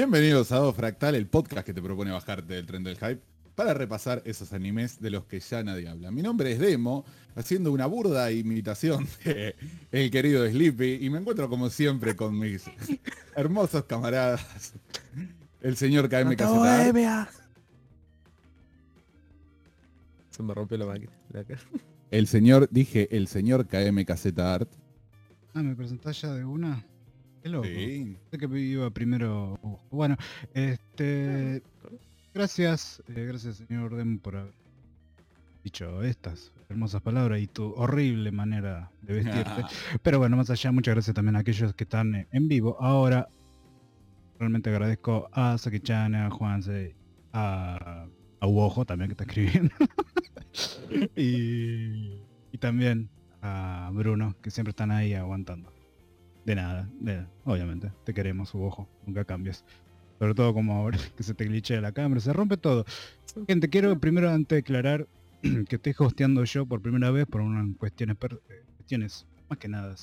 Bienvenidos a Do Fractal, el podcast que te propone bajarte del tren del hype para repasar esos animes de los que ya nadie habla. Mi nombre es Demo, haciendo una burda imitación de el querido Sleepy y me encuentro como siempre con mis hermosos camaradas. El señor KM Caseta, Se me rompió la máquina. la cara. el señor, dije el señor KM Caseta Art. Ah, ¿me presentás ya de una? Qué loco. Sí. Sé que iba primero. Bueno, este. Gracias, eh, gracias señor Dem por haber dicho estas hermosas palabras y tu horrible manera de vestirte. Pero bueno, más allá, muchas gracias también a aquellos que están en vivo. Ahora, realmente agradezco a Saki-chan, a Juanse, a, a Uojo también que está escribiendo. y, y también a Bruno, que siempre están ahí aguantando. De nada, de- obviamente, te queremos, Uojo, nunca cambies. Sobre todo como ahora que se te glitchea la cámara, se rompe todo. Gente, quiero primero antes declarar que estoy hosteando yo por primera vez por unas cuestiones, per- eh, cuestiones más que nada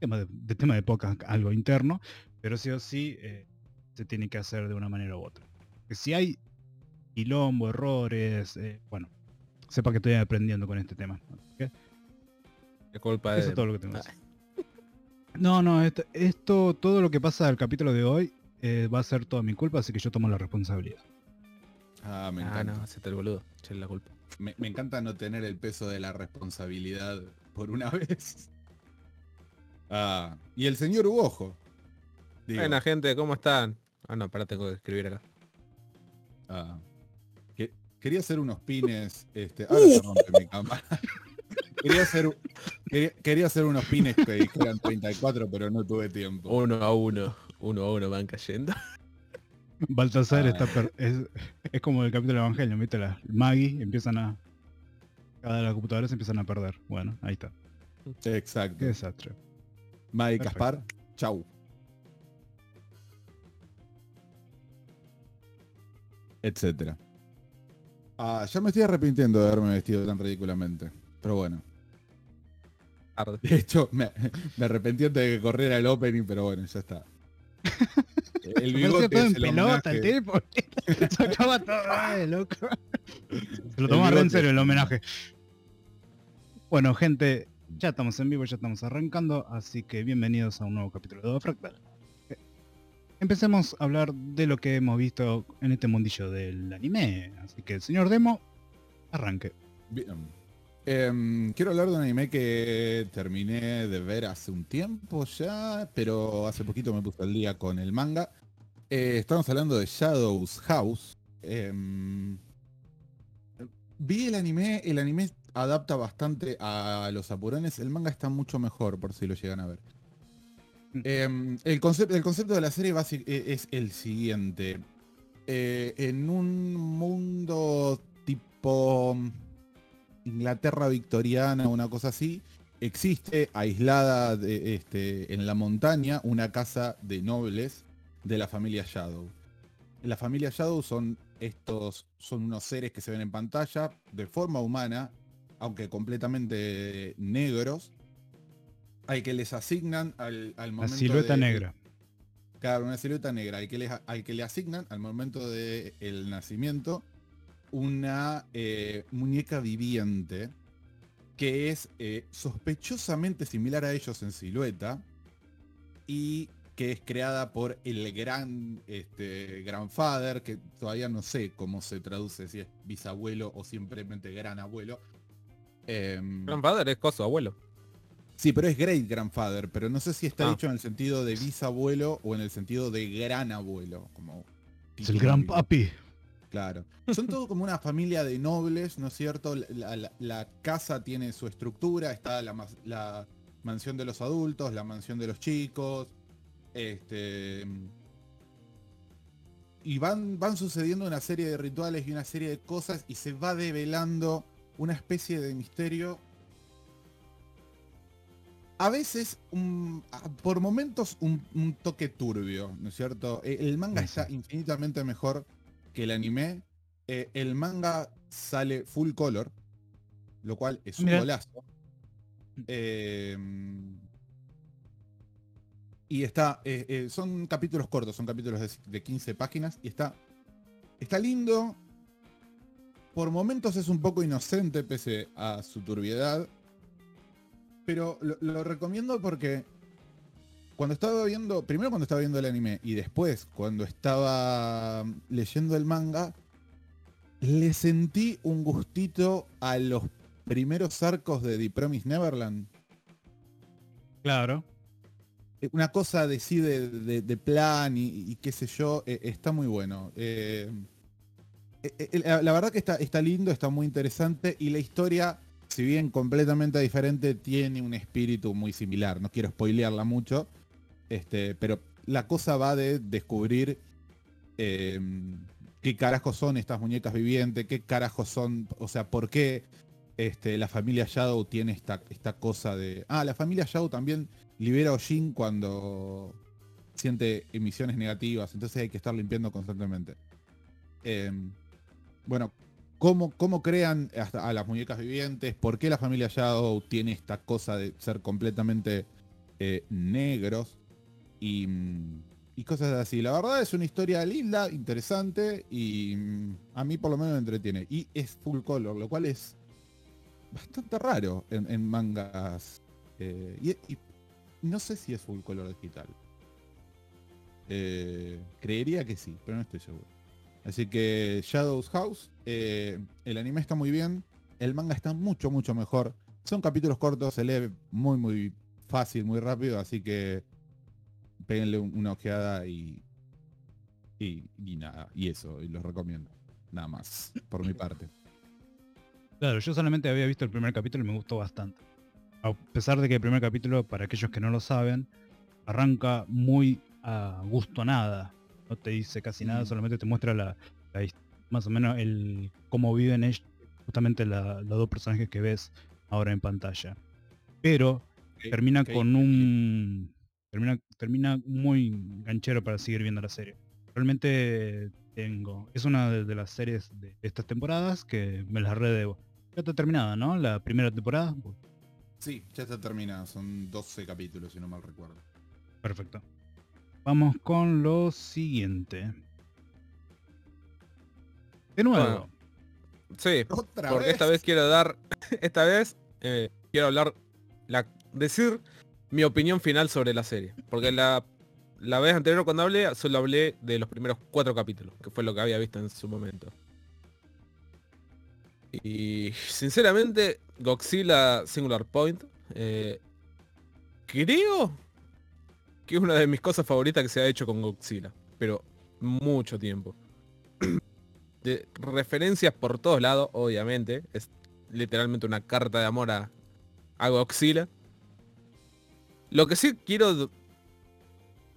tema de, de tema de podcast, algo interno, pero sí o sí eh, se tiene que hacer de una manera u otra. Que si hay quilombo, errores, eh, bueno, sepa que estoy aprendiendo con este tema. ¿ok? Es culpa Eso de. es todo lo que tengo. que Ah. No, no, esto, esto, todo lo que pasa del capítulo de hoy eh, va a ser toda mi culpa, así que yo tomo la responsabilidad. Ah, me ah, encanta. no, hacete el boludo. Echale la culpa. Me, me encanta no tener el peso de la responsabilidad por una vez. Ah, y el señor Uojo. Buena gente, ¿cómo están? Ah, no, pará, tengo que escribir acá. ah, que- quería hacer unos pines. Este, ahora se rompe mi cámara. quería, hacer, quería, quería hacer unos pines que dijeran 34, pero no tuve tiempo. Uno a uno. Uno a uno van cayendo. Baltasar Ah. está per- es, es como el capítulo de Evangelio, ¿viste? La Maggie empiezan a. Cada de las computadoras empiezan a perder. Bueno, ahí está. Exacto. Qué desastre. Perfecto. Caspar, chau. Etcétera. Ah, ya me estoy arrepintiendo de haberme vestido tan ridículamente. Pero bueno. Tarde. De hecho, me, me arrepentí antes de que corriera el opening, pero bueno, ya está. El bigote todo en el pelota el homenaje. tipo. Sacaba todo, ay, loco. Se lo El tomaba re en serio el homenaje. Bueno, gente, ya estamos en vivo, ya estamos arrancando, así que bienvenidos a un nuevo capítulo de Fractal. Eh, Empecemos a hablar de lo que hemos visto en este mundillo del anime. Así que, señor Demo, arranque. Bien. Em, quiero hablar de un anime que terminé de ver hace un tiempo ya, pero hace poquito me puse al día con el manga. Eh, estamos hablando de Shadows House. Em, vi el anime, el anime adapta bastante a los apurones, el manga está mucho mejor por si lo llegan a ver. Em, el, concepto, el concepto de la serie e- es el siguiente. Eh, en un mundo tipo mm, Inglaterra victoriana, una cosa así, existe aislada de, este, en la montaña una casa de nobles de la familia Shadow. La familia Shadow son estos, son unos seres que se ven en pantalla de forma humana, aunque completamente negros, al que les asignan al, al La momento silueta de- negra. Claro, una silueta negra, al que, les- al que le asignan al momento del nacimiento una eh, muñeca viviente que es eh, sospechosamente similar a ellos en silueta y que es creada por el gran este, grandfather, que todavía no sé cómo se traduce, si es bisabuelo o simplemente gran abuelo. Em, Grandfather es coso, abuelo. Sí, pero es great grandfather, pero no sé si está Ah. dicho en el sentido de bisabuelo o en el sentido de gran abuelo. Como Es el gran papi. Claro. Son todo como una familia de nobles, ¿no es cierto? La, la- la casa tiene su estructura, está la, mansión de los adultos, la mansión de los chicos. Este. Y van, van sucediendo una serie de rituales y una serie de cosas y se va develando una especie de misterio. A veces, un- por momentos, un, un toque turbio, ¿no es cierto? Eh, El manga está infinitamente mejor que el anime. Eh, el manga sale full color, lo cual es un Mira. golazo. Eh, y está, eh, eh, son capítulos cortos, son capítulos de, de 15 páginas y está, está lindo. Por momentos es un poco inocente pese a su turbiedad. Pero lo, lo recomiendo porque cuando estaba viendo, primero cuando estaba viendo el anime y después cuando estaba leyendo el manga, le sentí un gustito a los primeros arcos de The Promised Neverland. Claro. Eh, Una cosa de sí de, de- de plan y, y qué sé yo, eh, está muy bueno. Eh, la, la verdad que está, está lindo, está muy interesante y la historia, si bien completamente diferente, tiene un espíritu muy similar. No quiero spoilearla mucho, este, pero la cosa va de descubrir eh, qué carajos son estas muñecas vivientes, qué carajos son, o sea, por qué este, la familia Shadow tiene esta, esta cosa de... Ah, la familia Shadow también libera a Ojin cuando siente emisiones negativas, entonces hay que estar limpiando constantemente. Eh, bueno, ¿cómo, ¿cómo crean a las muñecas vivientes? ¿Por qué la familia Shadow tiene esta cosa de ser completamente eh, negros? Y, mm, y cosas así. La verdad es una historia linda, interesante y mm, a mí por lo menos me entretiene. Y es full color, lo cual es bastante raro en, mangas. eh, y, y no sé si es full color digital. Eh, creería que sí, pero no estoy seguro. Así que Shadows House, eh, el anime está muy bien, el manga está mucho, mucho mejor. Son capítulos cortos, se lee muy, muy fácil, muy rápido, así que péguenle un- una ojeada y, y, y nada, y eso, y los recomiendo. Nada más, por mi parte. Claro, yo solamente había visto el primer capítulo y me gustó bastante. A pesar de que el primer capítulo, para aquellos que no lo saben, arranca muy a gusto nada. No te dice casi nada, Mm. solamente te muestra la, más o menos el cómo viven ellos, justamente la- los dos personajes que ves ahora en pantalla. Pero termina con un termina termina muy ganchero para seguir viendo la serie. Realmente tengo es una de, de las series de estas temporadas que me las redebo. Ya está terminada no la primera temporada Sí, ya está terminada, son 12 capítulos si no mal recuerdo. perfecto. Vamos con lo siguiente. De nuevo. Bueno, Sí, Otra porque vez. esta vez quiero dar, esta vez eh, quiero hablar, la, decir mi opinión final sobre la serie. Porque la, la vez anterior cuando hablé, solo hablé de los primeros cuatro capítulos, que fue lo que había visto en su momento. Y sinceramente, Godzilla Singular Point, eh, creo que es una de mis cosas favoritas que se ha hecho con Godzilla. Pero mucho tiempo. de referencias por todos lados, obviamente. Es literalmente una carta de amor a, a Godzilla. Lo que sí quiero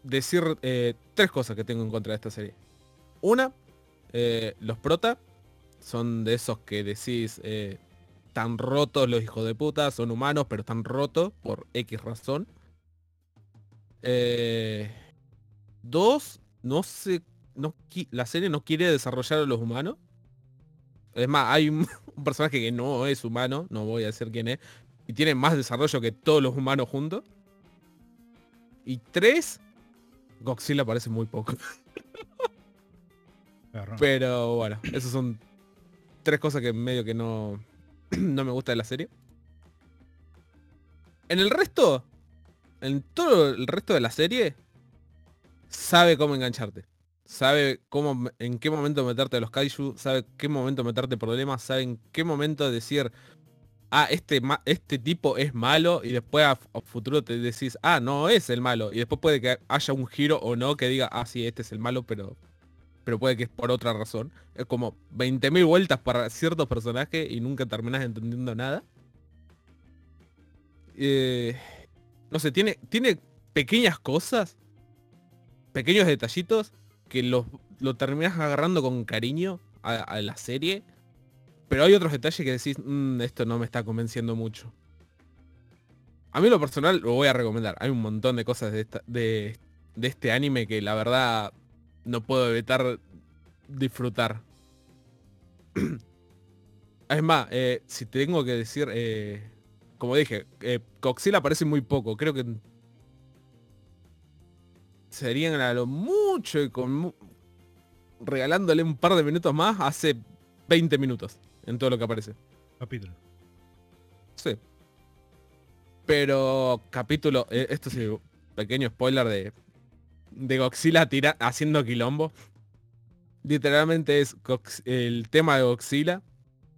decir eh, tres cosas que tengo en contra de esta serie. Una, eh, los prota son de esos que decís eh, tan rotos los hijos de puta, son humanos, pero están rotos por X razón. Eh, dos, no sé, no, la serie no quiere desarrollar a los humanos. Es más, hay un personaje que no es humano, no voy a decir quién es, y tiene más desarrollo que todos los humanos juntos. Y tres, Godzilla aparece muy poco. Pero bueno, esas son tres cosas que medio que no, no me gusta de la serie. En el resto, en todo el resto de la serie, sabe cómo engancharte. Sabe cómo, en qué momento meterte a los kaiju, sabe qué momento meterte problemas, sabe en qué momento decir, ah, este, este tipo es malo y después a, futuro te decís, ah, no es el malo. Y después puede que haya un giro o no que diga, ah, sí, este es el malo, pero pero puede que es por otra razón. Es como 20.000 vueltas para ciertos personajes y nunca terminas entendiendo nada. Eh, no sé, tiene, tiene pequeñas cosas, pequeños detallitos que lo, lo terminas agarrando con cariño a la serie. Pero hay otros detalles que decís, "Mm, esto no me está convenciendo mucho. A mí lo personal lo voy a recomendar. Hay un montón de cosas de, de, de este anime que la verdad no puedo evitar disfrutar. es más, eh, si tengo que decir, eh, como dije, eh, Godzilla aparece muy poco. Creo que serían a lo mucho regalándole un par de minutos más hace 20 minutos en todo lo que aparece. Capítulo. Sí. Pero capítulo, eh, esto sí, pequeño spoiler de, de Godzilla tira, haciendo quilombo. Literalmente es Gox- el tema de Godzilla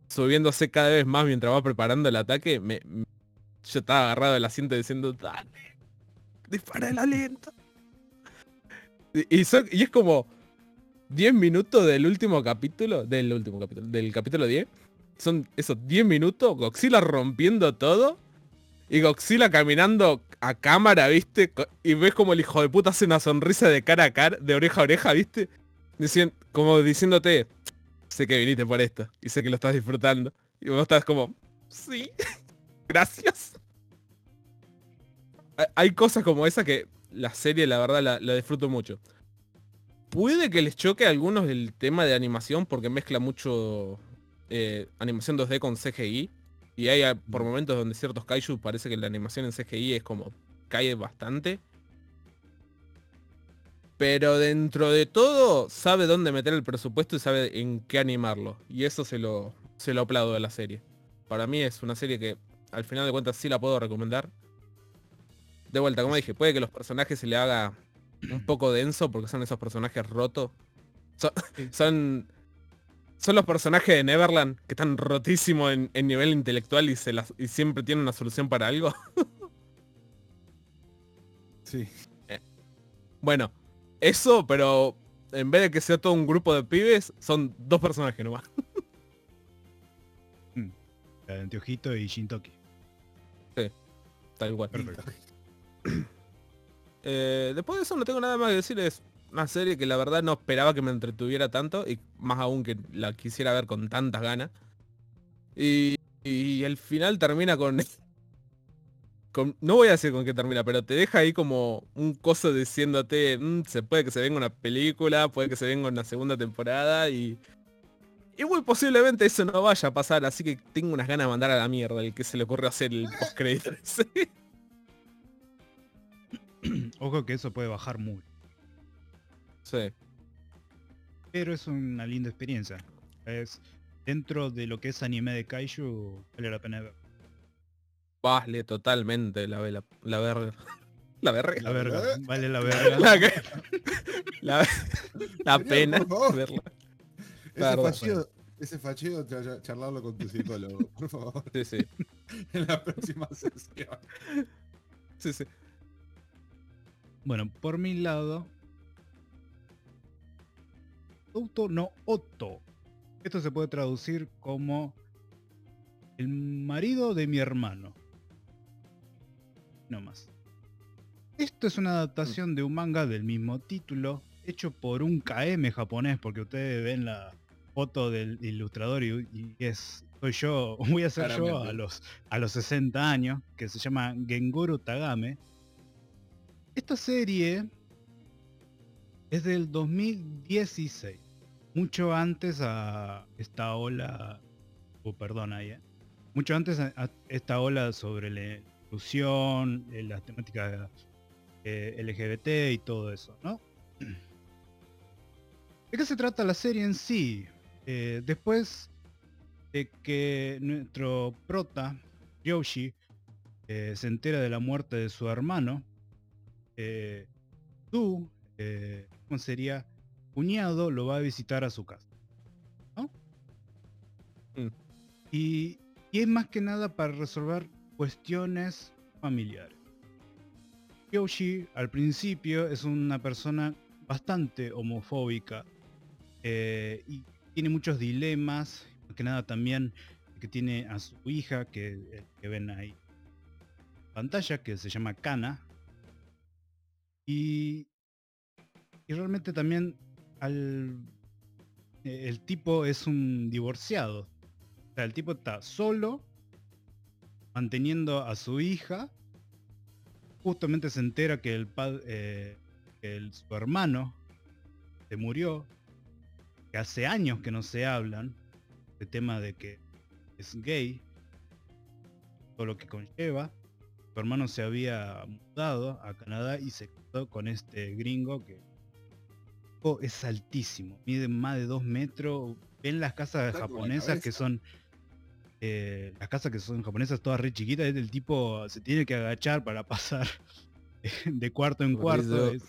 subiéndose cada vez más mientras va preparando el ataque. Me, me- yo estaba agarrado del asiento diciendo, dale, dispara el aliento. Y, y son- y es como 10 minutos del último capítulo, del último capítulo, del capítulo 10. Son esos 10 minutos, Godzilla rompiendo todo y Godzilla caminando a cámara, ¿viste? Y ves como el hijo de puta hace una sonrisa de cara a cara, de oreja a oreja, ¿viste? Dicien- como diciéndote, sé que viniste por esto y sé que lo estás disfrutando. Y vos estás como, sí, gracias. Hay- cosas como esa que la serie, la verdad, la disfruto mucho. Puede que les choque a algunos el tema de animación porque mezcla mucho eh, animación 2D con CGI. Y hay por momentos donde ciertos kaiju parece que la animación en CGI es como cae bastante. Pero dentro de todo sabe dónde meter el presupuesto y sabe en qué animarlo. Y eso se lo, se lo aplaudo de la serie. Para mí es una serie que al final de cuentas sí la puedo recomendar. De vuelta, como dije, puede que los personajes se le haga un poco denso porque son esos personajes rotos. Son, son, son los personajes de Neverland que están rotísimos en, en nivel intelectual y, se las, y siempre tienen una solución para algo. Sí. Bueno, eso, pero en vez de que sea todo un grupo de pibes, son dos personajes nomás. La de Anteojito y Shintoki. Tal cual. Perfecto. Eh, después de eso no tengo nada más que decir. Es una serie que la verdad no esperaba que me entretuviera tanto y más aún que la quisiera ver con tantas ganas. Y, y el final termina con. No voy a decir con qué termina, pero te deja ahí como un coso diciéndote, "Mm, se puede que se venga una película, puede que se venga una segunda temporada y... Muy posiblemente eso no vaya a pasar, así que tengo unas ganas de mandar a la mierda el que se le ocurrió hacer el postcrédito. Ojo que eso puede bajar mucho. sí. Pero es una linda experiencia. Es dentro de lo que es anime de Kaiju, vale la pena ver. Vale, totalmente la, la, la verga. La verga. La verga, vale la verga. La, que- la, la pena verla. Ese facheo, ese facheo, charlarlo con tu psicólogo, por favor, Sí, sí. en la próxima sesión. Sí, sí. Bueno, por mi lado. Auto no Otto. Esto se puede traducir como el marido de mi hermano. No más. Esto es una adaptación de un manga del mismo título, hecho por un KM japonés, porque ustedes ven la foto del ilustrador y, y es soy yo, voy a ser yo a los, a los 60 años, que se llama Gengoro Tagame. Esta serie es del 2016, mucho antes a esta ola, oh, perdón ahí, eh, mucho antes a, esta ola sobre la inclusión, eh, las temáticas eh, LGBT y todo eso, ¿no? ¿De qué se trata la serie en sí? Después de que nuestro prota, Yoshi, se entera de la muerte de su hermano, eh, tú, eh, ¿cómo sería? Cuñado lo va a visitar a su casa. ¿no? Mm. Y, y es más que nada para resolver cuestiones familiares. Yoshi al principio es una persona bastante homofóbica eh, y tiene muchos dilemas, más que nada también que tiene a su hija que, eh, que ven ahí en pantalla, que se llama Kana. Y, y realmente también al, eh, el tipo es un divorciado. O sea, el tipo está solo, manteniendo a su hija. Justamente se entera que el padre, que el- su hermano se murió, que hace años que no se hablan, el tema de que es gay, todo lo que conlleva. Su hermano se había mudado a Canadá y se casó con este gringo que oh, es altísimo, mide más de dos metros. Ven las casas Está japonesas que son eh, las casas que son japonesas todas re chiquitas, el tipo se tiene que agachar para pasar de cuarto en Por cuarto. es-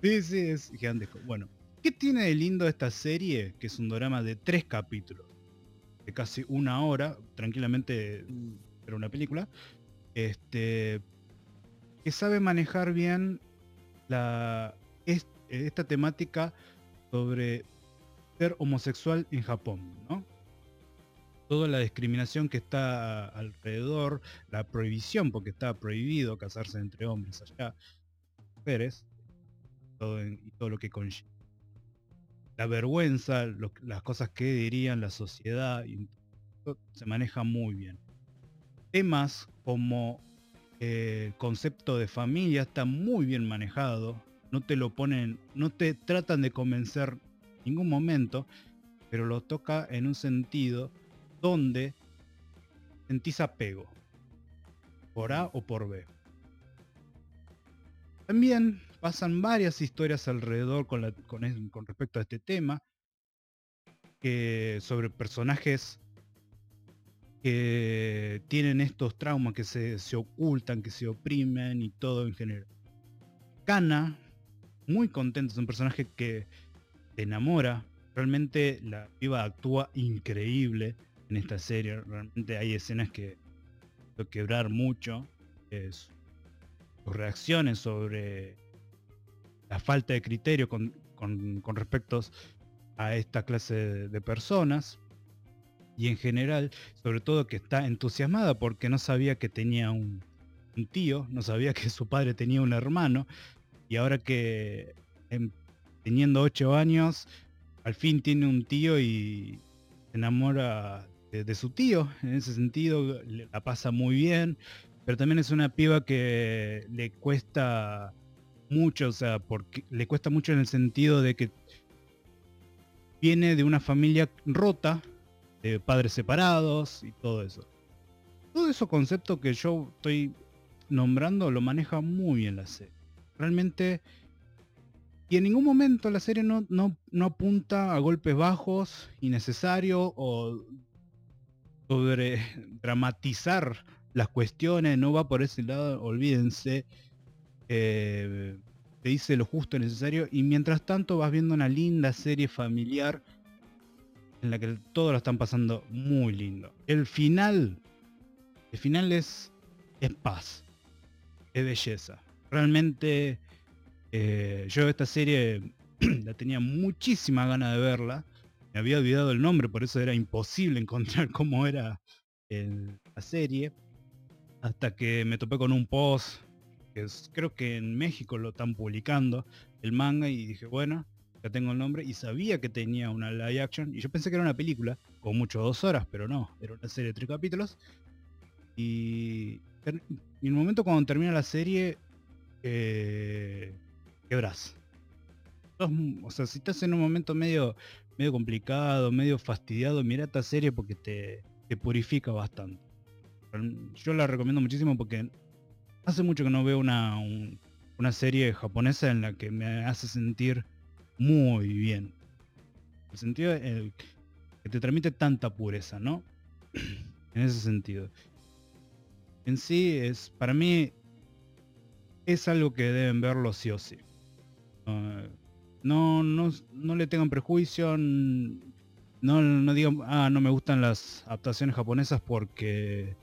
sí, sí, es gigantesco. Bueno, ¿qué tiene de lindo esta serie? Que es un drama de tres capítulos, de casi una hora, tranquilamente era una película. Este que sabe manejar bien esta temática sobre ser homosexual en Japón, ¿no? Toda la discriminación que está alrededor, la prohibición, porque está prohibido casarse entre hombres allá, mujeres, y todo lo que conlleva. La vergüenza, las cosas que dirían la sociedad, se maneja muy bien. Temas como eh, concepto de familia está muy bien manejado. No te lo ponen, no te tratan de convencer en ningún momento, pero lo toca en un sentido donde sentís apego. Por A o por B. También pasan varias historias alrededor con, respecto a este tema. Sobre personajes que tienen estos traumas que se, se ocultan, que se oprimen y todo en general. Kana, muy contento, es un personaje que te enamora. Realmente la piba actúa increíble en esta serie. Realmente hay escenas que lo quebrar mucho. Es, sus reacciones sobre la falta de criterio con, con, con respecto a esta clase de, de personas. Y en general, sobre todo que está entusiasmada porque no sabía que tenía un, tío, no sabía que su padre tenía un hermano. Y ahora que em, teniendo 8 años, al fin tiene un tío y se enamora de, su tío. En ese sentido, la pasa muy bien. Pero también es una piba que le cuesta mucho, o sea, porque le cuesta mucho en el sentido de que viene de una familia rota, padres separados y todo eso. Todo esos conceptos que yo estoy nombrando lo maneja muy bien la serie. Realmente, y en ningún momento la serie no, no, no apunta a golpes bajos, innecesarios o sobre dramatizar las cuestiones, no va por ese lado, olvídense. Eh, te dice lo justo y necesario y mientras tanto vas viendo una linda serie familiar en la que todo lo están pasando muy lindo. El final, el final es, es paz, es belleza. Realmente eh, yo esta serie la tenía muchísima ganas de verla. Me había olvidado el nombre, por eso era imposible encontrar cómo era el- la serie. Hasta que me topé con un post que es- creo que en México lo están publicando, el manga, y dije, bueno, ya tengo el nombre, y sabía que tenía una live action, y yo pensé que era una película, con mucho dos horas, pero no, era una serie de tres capítulos. Y, en el momento cuando termina la serie, eh, m- o sea, si estás en un momento medio, medio complicado, medio fastidiado, mira esta serie porque te, te purifica bastante. Yo la recomiendo muchísimo porque hace mucho que no veo una, un- una serie japonesa en la que me hace sentir muy bien. El sentido el, que te transmite tanta pureza, ¿no? en ese sentido. En sí es, para mí, es algo que deben verlo sí o sí. Ah, no, no, no le tengan prejuicio, no, no digan, ah, no me gustan las adaptaciones japonesas porque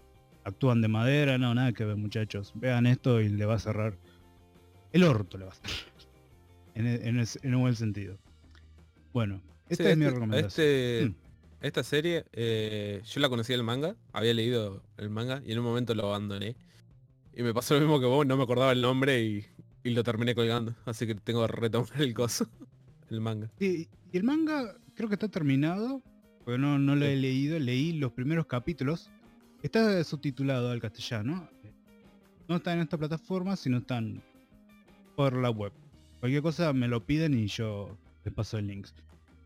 actúan de madera, no, nada que ver muchachos. Vean esto y le va a cerrar el orto, le va a cerrar. En, e- en, un buen sentido. Bueno, esta Sí, es mi este- recomendación. este- Mm. Esta serie, eh, yo la conocía el manga, había leído el manga y en un momento lo abandoné. Y me pasó lo mismo que vos, no me acordaba el nombre y, y lo terminé colgando. Así que tengo que retomar el coso, el manga. Y el manga creo que está terminado, porque no, no lo he leído, leí los primeros capítulos. Está subtitulado al castellano. No está en esta plataforma, sino están por la web. Cualquier cosa me lo piden y yo les paso el link.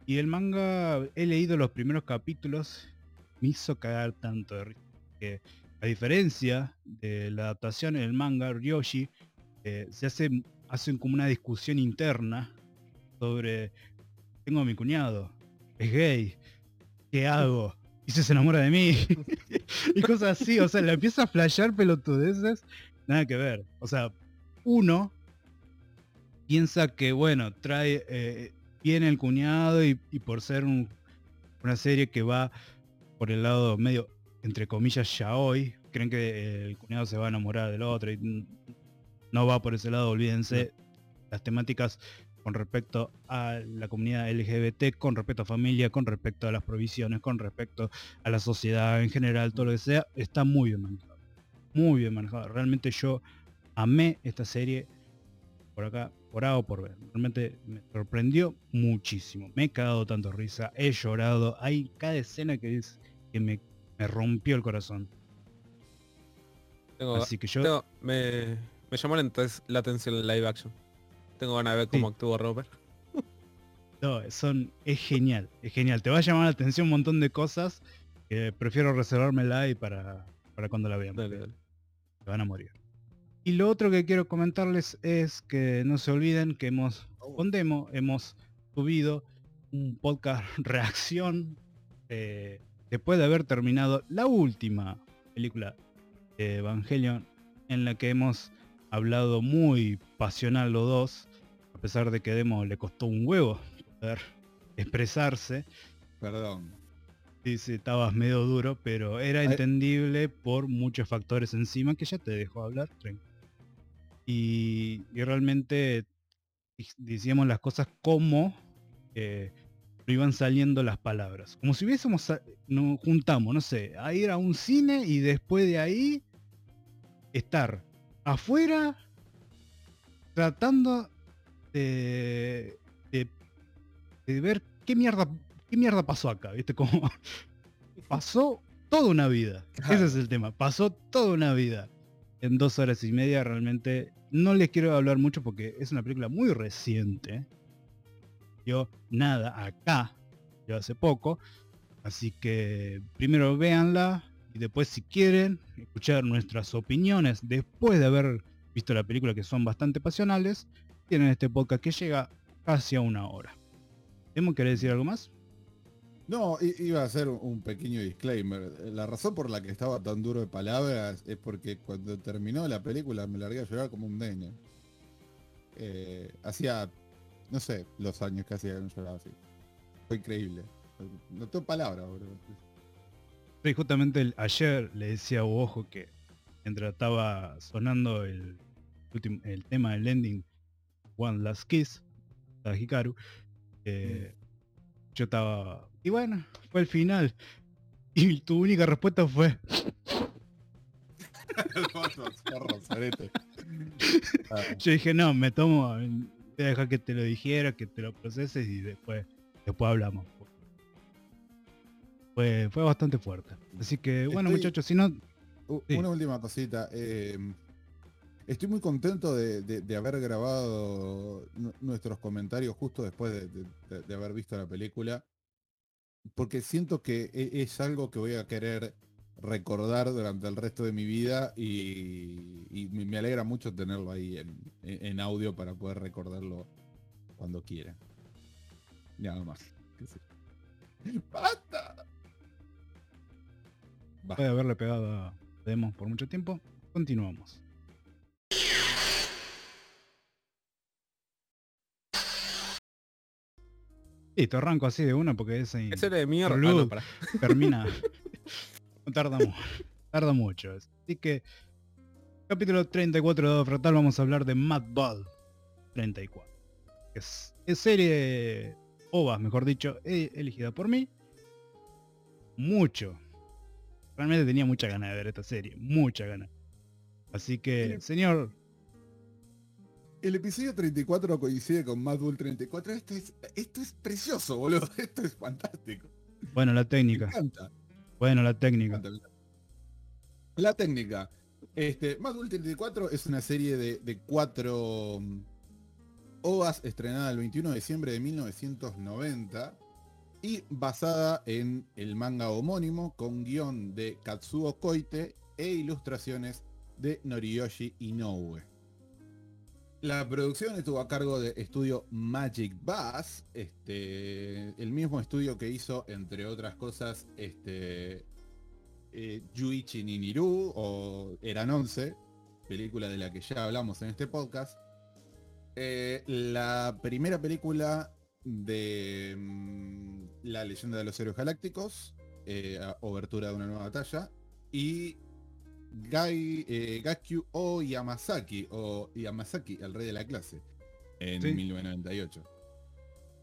Y el manga, he leído los primeros capítulos, me hizo cagar tanto de risa. Que a diferencia de la adaptación en el manga, Ryoshi eh, se hace hacen como una discusión interna sobre tengo a mi cuñado, es gay, ¿qué hago? Y se se enamora de mí. y cosas así, o sea, le empieza a flashear pelotudeces, nada que ver. O sea, uno piensa que, bueno, trae, eh, viene el cuñado y, y por ser un- una serie que va por el lado medio, entre comillas, ya hoy, creen que el cuñado se va a enamorar del otro y no va por ese lado, olvídense. Las temáticas con respecto a la comunidad LGBT, con respecto a familia, con respecto a las provisiones, con respecto a la sociedad en general, todo lo que sea, está muy bien manejado. Muy bien manejado. Realmente yo amé esta serie por acá, por A o por B. Realmente me sorprendió muchísimo. Me he cagado tanto risa, he llorado. Hay cada escena que es que me, me rompió el corazón. Tengo, Así que yo tengo- me, me llamó la, la atención el live action. Tengo ganas de ver cómo Sí. actúa Robert. No, son, es genial, es genial. Te va a llamar la atención un montón de cosas que prefiero reservármela y para, para cuando la vean. Dale, porque dale. Se van a morir. Y lo otro que quiero comentarles es que no se olviden que hemos, con Demo, hemos subido un podcast reacción eh, después de haber terminado la última película de Evangelion en la que hemos hablado muy pasional los dos, a pesar de que Demo le costó un huevo poder expresarse. Perdón. Sí, sí, estabas medio duro, pero era Ay. entendible por muchos factores encima que ya te dejó hablar. tranqui. Y, y realmente decíamos las cosas como eh, no iban saliendo las palabras. Como si hubiésemos, nos juntamos, no sé, a ir a un cine y después de ahí estar afuera tratando de, de, de ver qué mierda, qué mierda pasó acá, ¿viste? Como pasó toda una vida. Ese es el tema, pasó toda una vida. En dos horas y media realmente no les quiero hablar mucho porque es una película muy reciente. Yo nada acá, yo hace poco. Así que primero véanla y después si quieren escuchar nuestras opiniones después de haber visto la película que son bastante pasionales, tienen este podcast que llega casi a una hora. ¿Hemos querer decir algo más? No, iba a hacer un pequeño disclaimer. La razón por la que estaba tan duro de palabras es porque cuando terminó la película me largué a llorar como un nene. Eh, hacía, no sé, los años que hacía que no lloraba así. Fue increíble. No tengo palabras, bro. Sí, justamente el- ayer le decía a Ojo que mientras estaba sonando el, último, el tema del ending One Last Kiss de Hikaru, eh, yo estaba... Y bueno, fue el final. Y tu única respuesta fue... Yo dije, no, me tomo, voy a dejar que te lo dijera, que te lo proceses y después, después hablamos. Fue, fue bastante fuerte. Así que, bueno, Estoy- muchachos, si no, Sí. Una última cosita. eh, estoy muy contento de, de- de haber grabado nu- nuestros comentarios justo después de, de- de- de haber visto la película. Porque siento que e- es algo que voy a querer recordar durante el resto de mi vida y, me alegra mucho tenerlo ahí en, en- audio para poder recordarlo cuando quiera. Nada más. ¡Basta! Va. puede haberle pegado a Demos por mucho tiempo, continuamos. Listo, arranco así de una porque ese Ese era de mierda. Ah, no, termina. no tarda mucho. Tarda mucho. Así que, capítulo 34 de Fractal, vamos a hablar de Mad Ball 34. que Es, es serie OVA, mejor dicho, e- elegida por mí. Mucho. Realmente tenía mucha ganas de ver esta serie. Mucha ganas. Así que, señor, El episodio 34 coincide con Mad Bull 34. Esto es, esto es precioso, boludo. Esto es fantástico. bueno, la Me técnica. encanta. Bueno, la me técnica. me. La técnica. Este, Mad Bull 34 es una serie de, de cuatro mm, OVAs estrenada el 21 de diciembre de 1990 y basada en el manga homónimo con guion de Katsuo Koite e ilustraciones de Noriyoshi Inoue. La producción estuvo a cargo de estudio Magic Bass, este, el mismo estudio que hizo, entre otras cosas, este, eh, Yuichi Niniru o Eran 11, película de la que ya hablamos en este podcast. Eh, la primera película de mm, La leyenda de los héroes galácticos, eh, obertura de una nueva batalla, y Gai, eh, Gakyu o Yamasaki, o Yamasaki, el rey de la clase, en Sí. 1998.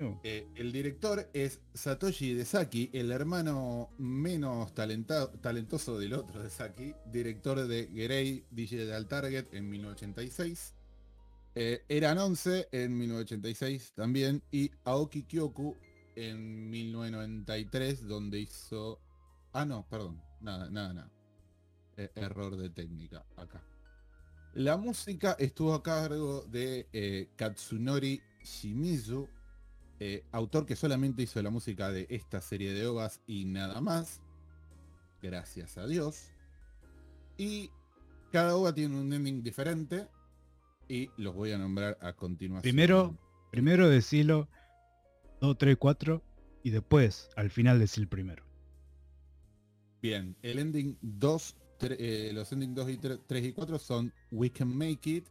Oh. Eh, el director es Satoshi Desaki, el hermano menos talenta- talentoso del otro Desaki, director de Grey Digital Target en 1986. Eh, Eran 11 en 1986 también y Aoki Kyoku en 1993 donde hizo... Ah, no, perdón. Nada, nada, nada. Eh, error de técnica acá. La música estuvo a cargo de eh, Katsunori Shimizu, eh, autor que solamente hizo la música de esta serie de ovas y nada más. Gracias a Dios. Y cada ova tiene un ending diferente. Y los voy a nombrar a continuación. Primero, primero decilo 2, 3, 4 y después al final decir primero. Bien, el ending 2, eh, los ending 2 y 3 y 4 son We Can Make It,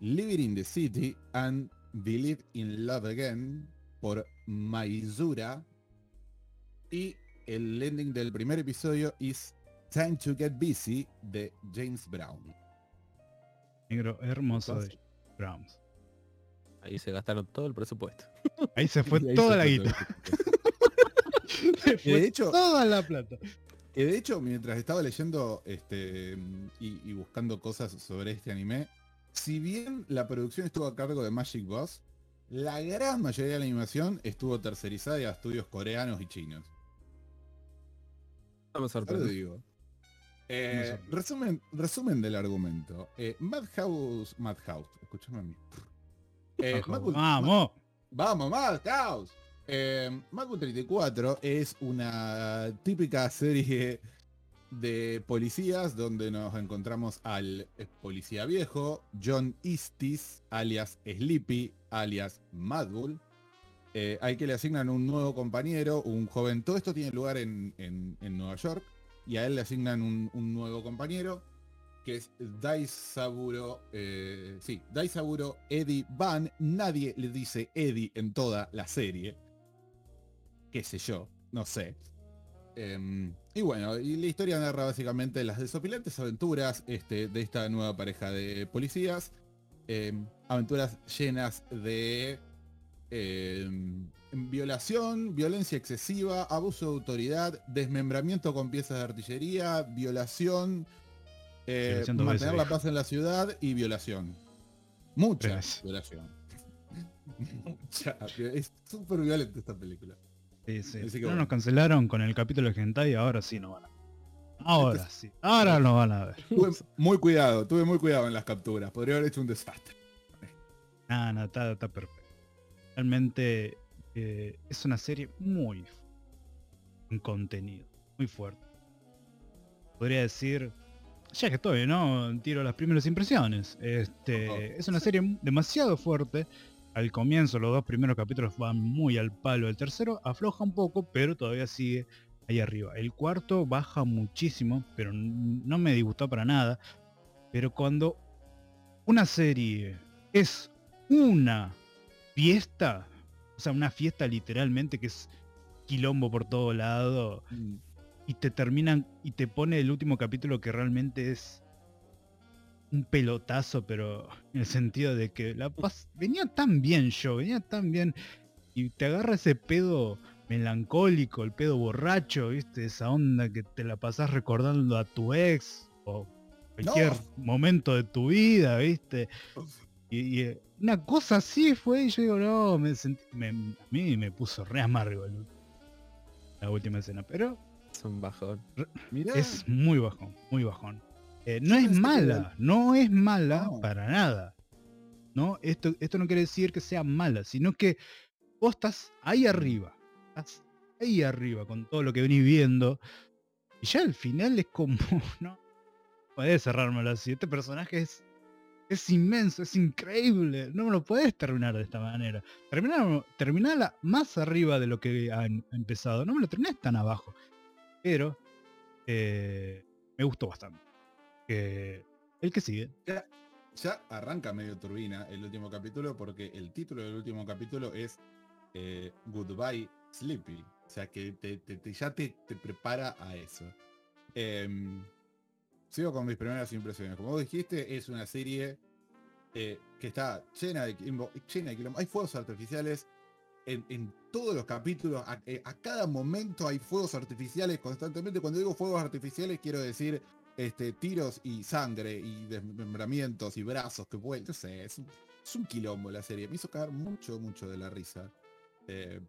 Living in the City and Believe in Love Again por Maizura. Y el ending del primer episodio es Time to Get Busy de James Brown. Negro hermoso de Browns. Ahí se gastaron todo el presupuesto. Ahí se fue ahí toda se la guita. de hecho- toda la plata. Que de hecho, mientras estaba leyendo este, y, y buscando cosas sobre este anime, si bien la producción estuvo a cargo de Magic Boss, la gran mayoría de la animación estuvo tercerizada a estudios coreanos y chinos. No me sorprende. digo. Eh, sorprende. resumen, resumen del argumento. Eh, Madhouse, Madhouse, escúchame a mí. Eh, Madhouse- Vamos. Vamos, Madhouse. Eh, Madhouse 34 es una típica serie de policías donde nos encontramos al policía viejo, John Eastis, alias Sleepy, alias Madbull. Eh, hay que le asignan un nuevo compañero, un joven. Todo esto tiene lugar en, en- Nueva York. Y a él le asignan un, un nuevo compañero, que es Daisaburo. Eh, sí, Daisaburo Eddie Van. Nadie le dice Eddie en toda la serie. Qué sé yo, no sé. Em, y bueno, y la historia narra básicamente las desopilantes aventuras este, de esta nueva pareja de policías. Em, aventuras llenas de em, violación, violencia excesiva, abuso de autoridad, desmembramiento con piezas de artillería, violación, Eh, mantener la paz en la ciudad y violación. Mucha violación. Mucha. Es súper violenta esta película. Sí, sí. Así que No bueno. nos cancelaron con el capítulo de Hentai, ahora sí no van a Ahora sí. Ahora no van a ver. Tuve muy cuidado, tuve muy cuidado en las capturas. Podría haber hecho un desastre. Nada, nada, está, está perfecto. Realmente eh, es una serie muy en contenido, muy fuerte. Podría decir, ya que estoy, ¿no? Tiro las primeras impresiones. Este, es una serie demasiado fuerte. Al comienzo los dos primeros capítulos van muy al palo. El tercero afloja un poco, pero todavía sigue ahí arriba. El cuarto baja muchísimo, pero no me disgustó para nada. Pero cuando una serie es una fiesta, o sea, una fiesta literalmente que es quilombo por todo lado, y te terminan y te pone el último capítulo que realmente es un pelotazo, pero en el sentido de que la paz venía tan bien yo, venía tan bien y te agarra ese pedo melancólico, el pedo borracho, ¿viste? Esa onda que te la pasás recordando a tu ex o cualquier No. momento de tu vida, ¿viste? Y, y, eh, una cosa así fue y yo digo, no, me sentí, me- a mí me puso re amargo el- la última escena, pero Es un bajón. Mirá, es muy bajón, muy bajón. Eh, no Yo es mala, no es mala No. para nada. ¿no? Esto, esto no quiere decir que sea mala, sino que vos estás ahí arriba. Estás ahí arriba con todo lo que venís viendo. Y ya al final es como, no, podés cerrármelo así. Este personaje es, es inmenso, es increíble. No me lo podés terminar de esta manera. Terminar, terminala más arriba de lo que ha em- empezado. No me lo terminás tan abajo. Pero eh, me gustó bastante. El que sigue. ya arranca medio turbina el último capítulo porque el título del último capítulo es eh, Goodbye Sleepy. O sea que te, te- te- ya te, te prepara a eso. Em, sigo con mis primeras impresiones. Como vos dijiste, es una serie eh, que está llena de, quilombo- llena de quilombo. Hay fuegos artificiales en, en todos los capítulos. A, eh, a cada momento hay fuegos artificiales constantemente. Cuando digo fuegos artificiales quiero decir este, tiros y sangre y desmembramientos y brazos que vuelven. No sé, es un, es un quilombo la serie. Me hizo cagar mucho, mucho de la risa. Eh,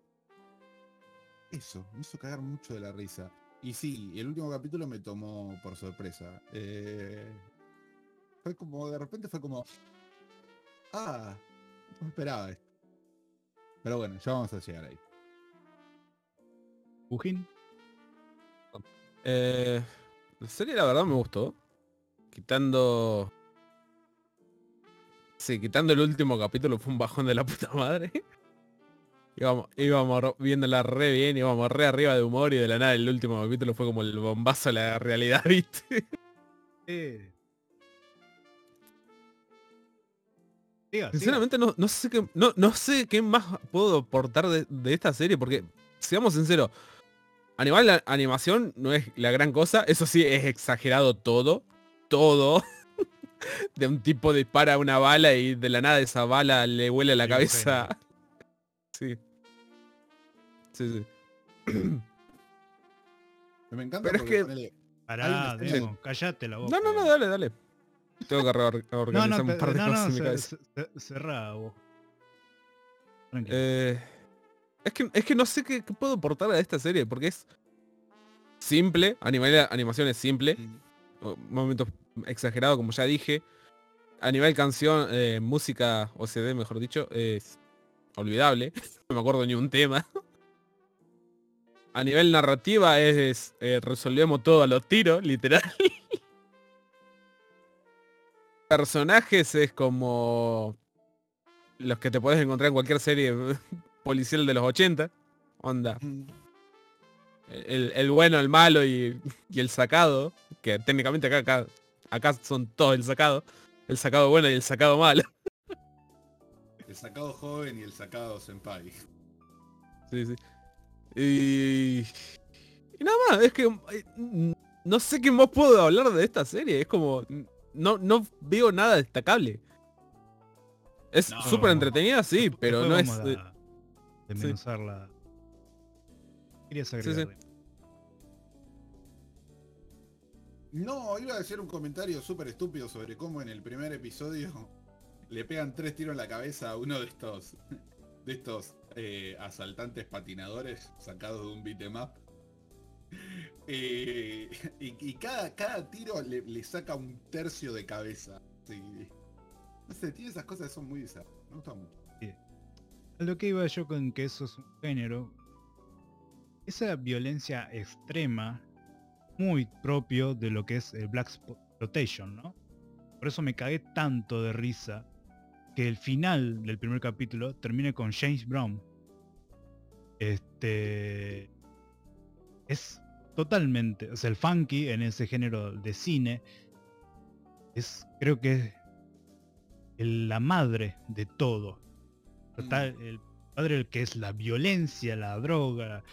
eso, me hizo cagar mucho de la risa. Y sí, el último capítulo me tomó por sorpresa. Eh, fue como, de repente fue como... Ah, no esperaba esto. Pero bueno, ya vamos a llegar ahí. Ujin. Eh, la serie la verdad me gustó. Quitando... Sí, quitando el último capítulo fue un bajón de la puta madre. íbamos, íbamos viéndola re bien, íbamos re arriba de humor y de la nada el último capítulo fue como el bombazo a la realidad, ¿viste? Siga. Sinceramente no, no sé qué. No, no sé qué más puedo aportar de, de esta serie, porque, seamos sinceros, animal la animación no es la gran cosa, eso sí es exagerado todo. Todo. de un tipo dispara una bala y de la nada esa bala le huele la Y un cabeza. Sí. Sí, sí. Me encanta Pero es que- Pará, Hay una escena- Demo, callate la boca. No, no, no, dale, dale. Tengo que reor- No, organizar no, un par de no, cosas no, en mi cabeza. ce- cerrá vos. Tranquilo. Eh, es, que, es que no sé qué, qué puedo aportar a esta serie, porque es simple, animación es simple, momentos exagerados como ya dije. A nivel canción, eh, música o CD mejor dicho, es olvidable. no me acuerdo ni un tema. A nivel narrativa es, eh, resolvemos todo a los tiros, literal. Personajes es como los que te puedes encontrar en cualquier serie policial de los 80. Onda. El, el bueno, el malo y, y el sacado. Que técnicamente acá, acá, acá son todos el sacado. El sacado bueno y el sacado malo. El sacado joven y el sacado senpai. Sí, sí. Y... y nada más, es que eh, no sé qué más puedo hablar de esta serie. Es como... No, no veo nada destacable. Es No. súper entretenida, sí, pero no es... Querías sí. No, iba a decir un comentario súper estúpido sobre cómo en el primer episodio le pegan tres tiros en la cabeza a uno de estos de estos eh, asaltantes patinadores sacados de un beat'em up. Eh, y, y cada, cada tiro le, le saca un tercio de cabeza. Sí. No sé, tiene esas cosas que son muy bizarras. Me gusta mucho. Lo que iba yo con que eso es un género. Esa violencia extrema, muy propio de lo que es el Black Exploitation, ¿no? Por eso me cagué tanto de risa que el final del primer capítulo termine con James Brown. Este es totalmente, o sea, el funky en ese género de cine es, creo que es la madre de todo. Total, el padre del que es la violencia, la droga,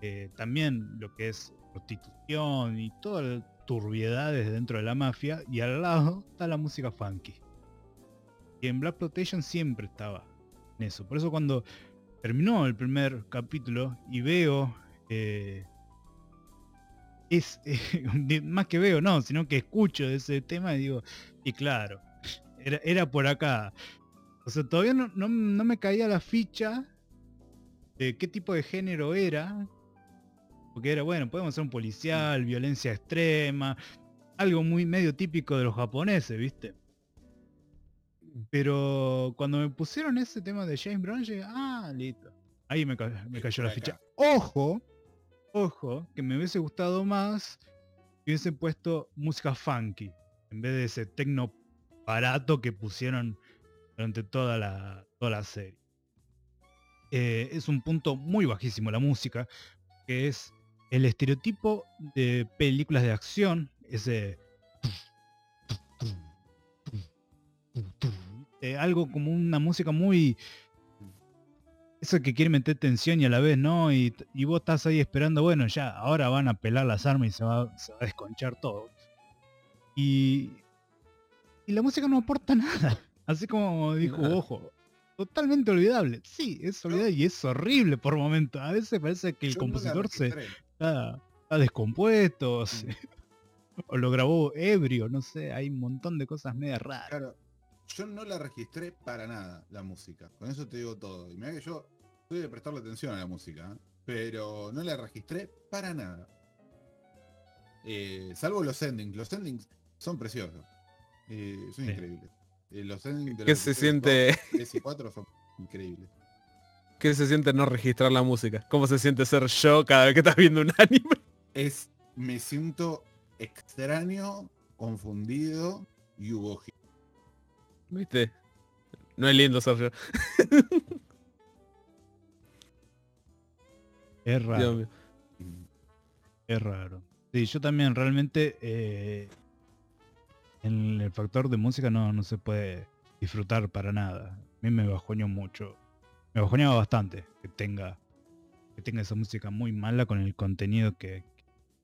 eh, también lo que es prostitución y todas las turbiedades dentro de la mafia, y al lado está la música funky. Y en Black Protection siempre estaba en eso. Por eso cuando terminó el primer capítulo y veo... eh, es eh, más que veo, no, sino que escucho ese tema y digo, y claro, era, era por acá. O sea, todavía no, no, me caía la ficha de qué tipo de género era. Porque era, bueno, podemos ser un policial, violencia extrema, algo muy medio típico de los japoneses, ¿viste? Pero cuando me pusieron ese tema de James Brown, llegué, ah, listo. Ahí me, me cayó la ficha. Ojo, ojo, que me hubiese gustado más que hubiesen puesto música funky en vez de ese tecno barato que pusieron durante toda la, toda la serie. Eh, es un punto muy bajísimo la música, que es el estereotipo de películas de acción, ese eh, algo como una música muy eso que quiere meter tensión y a la vez no y, y vos estás ahí esperando bueno ya ahora van a pelar las armas y se va, se va a desconchar todo. Y y la música no aporta nada así como dijo ojo totalmente olvidable sí es olvidable y es horrible por momentos a veces parece que el Yo no la compositor se está, está descompuesto Mm. se- o lo grabó ebrio no sé hay un montón de cosas medias raras Claro, yo no la registré para nada, la música. Con eso te digo todo. Y mira que yo soy de prestarle atención a la música, ¿eh? pero no la registré para nada. Eh, salvo los endings. Los endings son preciosos. Eh, son Sí. increíbles. Eh, los endings de ¿Qué los se siente? 2, 3 y 4 son increíbles. ¿Qué se siente no registrar la música? ¿Cómo se siente ser yo cada vez que estás viendo un anime? Es, me siento extraño, confundido y uboji. ¿Viste? No es lindo ser yo. es raro. Es raro. Sí, yo también realmente eh, en el factor de música no, no se puede disfrutar para nada. A mí me bajoñó mucho. Me bajoneaba bastante que tenga que tenga esa música muy mala con el contenido que,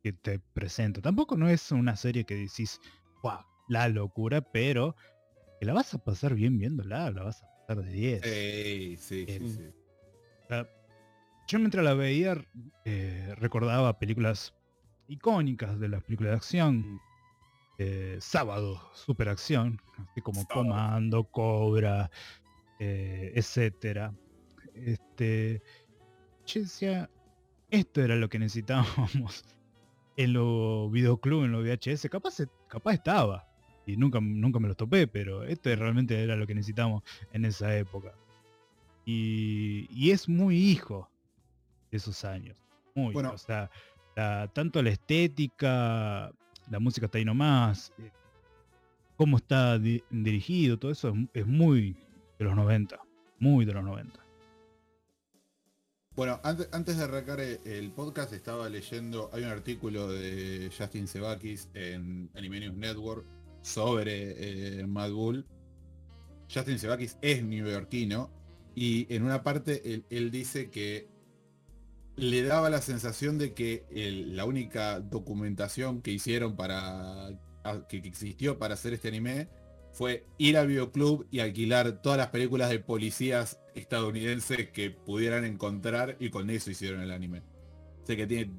que te presenta. Tampoco no es una serie que decís, wow, la locura, pero que la vas a pasar bien viéndola, la vas a pasar de 10. Ey, sí, sí, sí. Yo mientras la veía eh, recordaba películas icónicas de las películas de acción. Eh, sábado, superacción, así como. Comando, Cobra, eh, etcétera. Este, yo decía, esto era lo que necesitábamos en los videoclubs, en los VHS. Capaz, capaz estaba. Y nunca, nunca me los topé, pero esto realmente era lo que necesitábamos en esa época. Y, y es muy hijo de esos años. Muy, Bueno. o sea, la- tanto la estética, la música está ahí nomás, eh, cómo está di- dirigido, todo eso es, muy de los 90, muy de los 90. Bueno, antes, antes de arrancar e- el podcast estaba leyendo, hay un artículo de Justin Sebakis en Anime News Network sobre eh, Mad Bull. Justin Sebakis es neoyorquino y en una parte él, él dice que le daba la sensación de que la única documentación que hicieron para a- que, existió para hacer este anime fue ir al videoclub y alquilar todas las películas de policías estadounidenses que pudieran encontrar y con eso hicieron el anime. Sé que tiene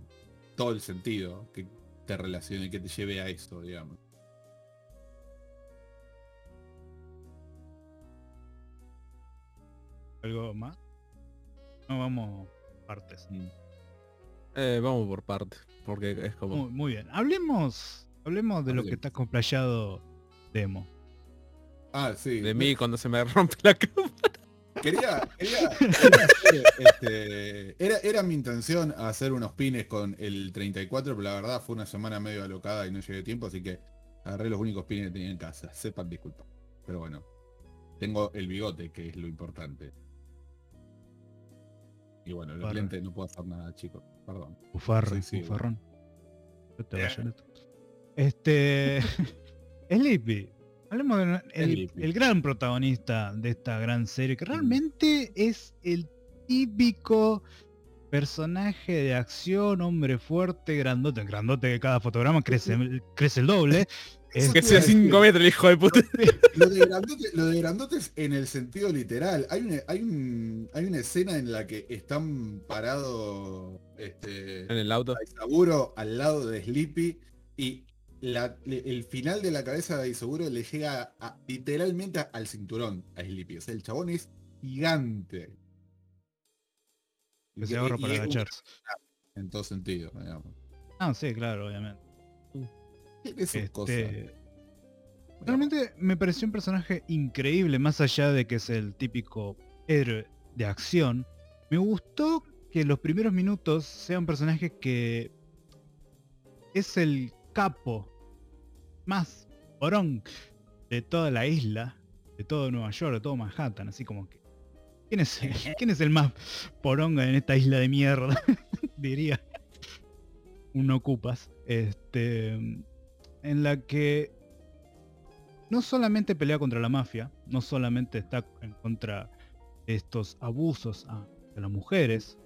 todo el sentido. Que te relacione, que te lleve a eso, digamos. ¿Algo más? No, vamos partes. Mm. Eh, vamos por parte, porque es como... Muy, muy bien. Hablemos, hablemos de lo que está complayado Demo. Ah, sí. De mí cuando se me rompe la cama. Quería, quería, quería hacer, este, era, era mi intención hacer unos pines con el 34, pero la verdad fue una semana medio alocada y no llegué a tiempo, así que agarré los únicos pines que tenía en casa. Sepan disculpa. Pero bueno, tengo el bigote, que es lo importante. Y bueno, los Barra. lentes no puedo hacer nada, chicos. Perdón. Bufarro, Sí, bufarrón. Te Neto. Este. Sleepy. Hablemos del el, Sleepy. el gran protagonista de esta gran serie, que realmente es el típico personaje de acción, hombre fuerte, grandote, grandote que cada fotograma crece, crece el doble. Eso Que sea iba a decir. 5 metros el hijo de puta. Lo de, grandote, lo de grandotes en el sentido literal. Hay una, hay un, hay una escena en la que están parados este, En el auto. Aizaburo al lado de Sleepy y la- el final de la cabeza de Aizaburo le llega a- literalmente al cinturón a Sleepy. O sea, el chabón es gigante. Que se Y- ahorra y para es agacharse. En todo sentido, digamos. Ah, sí, claro, obviamente. Tiene sus cosas. Este, Realmente me pareció un personaje increíble, más allá de que es el típico héroe de acción. Me gustó que los primeros minutos sea un personaje que es el capo más porón de toda la isla, de todo Nueva York, de todo Manhattan, así como que... ¿Quién es, el- ¿quién es el más poronga en esta isla de mierda? Diría un ocupas. Este, en la que no solamente pelea contra la mafia, no solamente está en contra de estos abusos a, a las mujeres,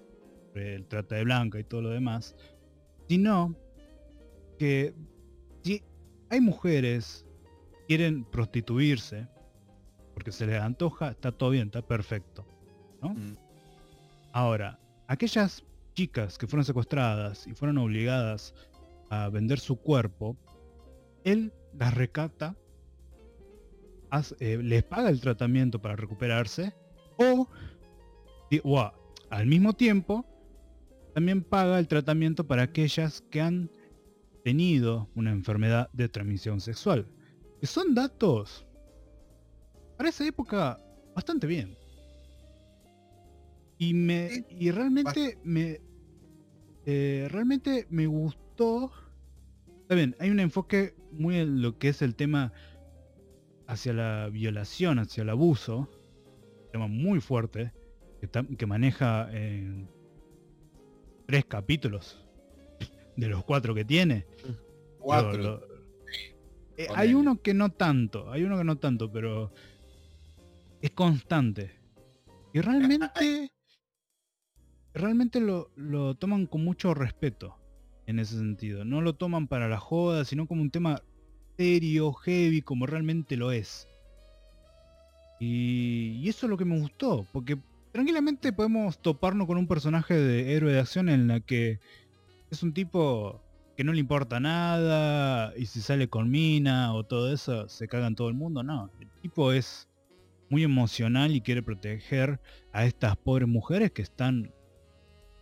el trata de blanca y todo lo demás, sino que si hay mujeres que quieren prostituirse porque se les antoja, está todo bien, está perfecto. ¿no? Mm. Ahora, aquellas chicas que fueron secuestradas y fueron obligadas a vender su cuerpo, él las recata, hace- eh, les paga el tratamiento para recuperarse, o, di- o a- al mismo tiempo, también paga el tratamiento para aquellas que han tenido una enfermedad de transmisión sexual. Que son datos, para esa época, bastante bien. Y me y realmente me eh, realmente me gustó. Está bien, hay un enfoque muy en lo que es el tema hacia la violación, hacia el abuso, tema muy fuerte que, maneja en tres capítulos de los cuatro que tiene. Cuatro. Lo- lo- Eh, hay uno que no tanto, hay uno que no tanto, pero es constante. Y realmente, realmente lo, lo toman con mucho respeto en ese sentido. No lo toman para la joda, sino como un tema serio, heavy, como realmente lo es. Y, eso es lo que me gustó, porque tranquilamente podemos toparnos con un personaje de héroe de acción en la que es un tipo que no le importa nada y si sale con mina o todo eso se caga en todo el mundo. No, el tipo es muy emocional y quiere proteger a estas pobres mujeres que están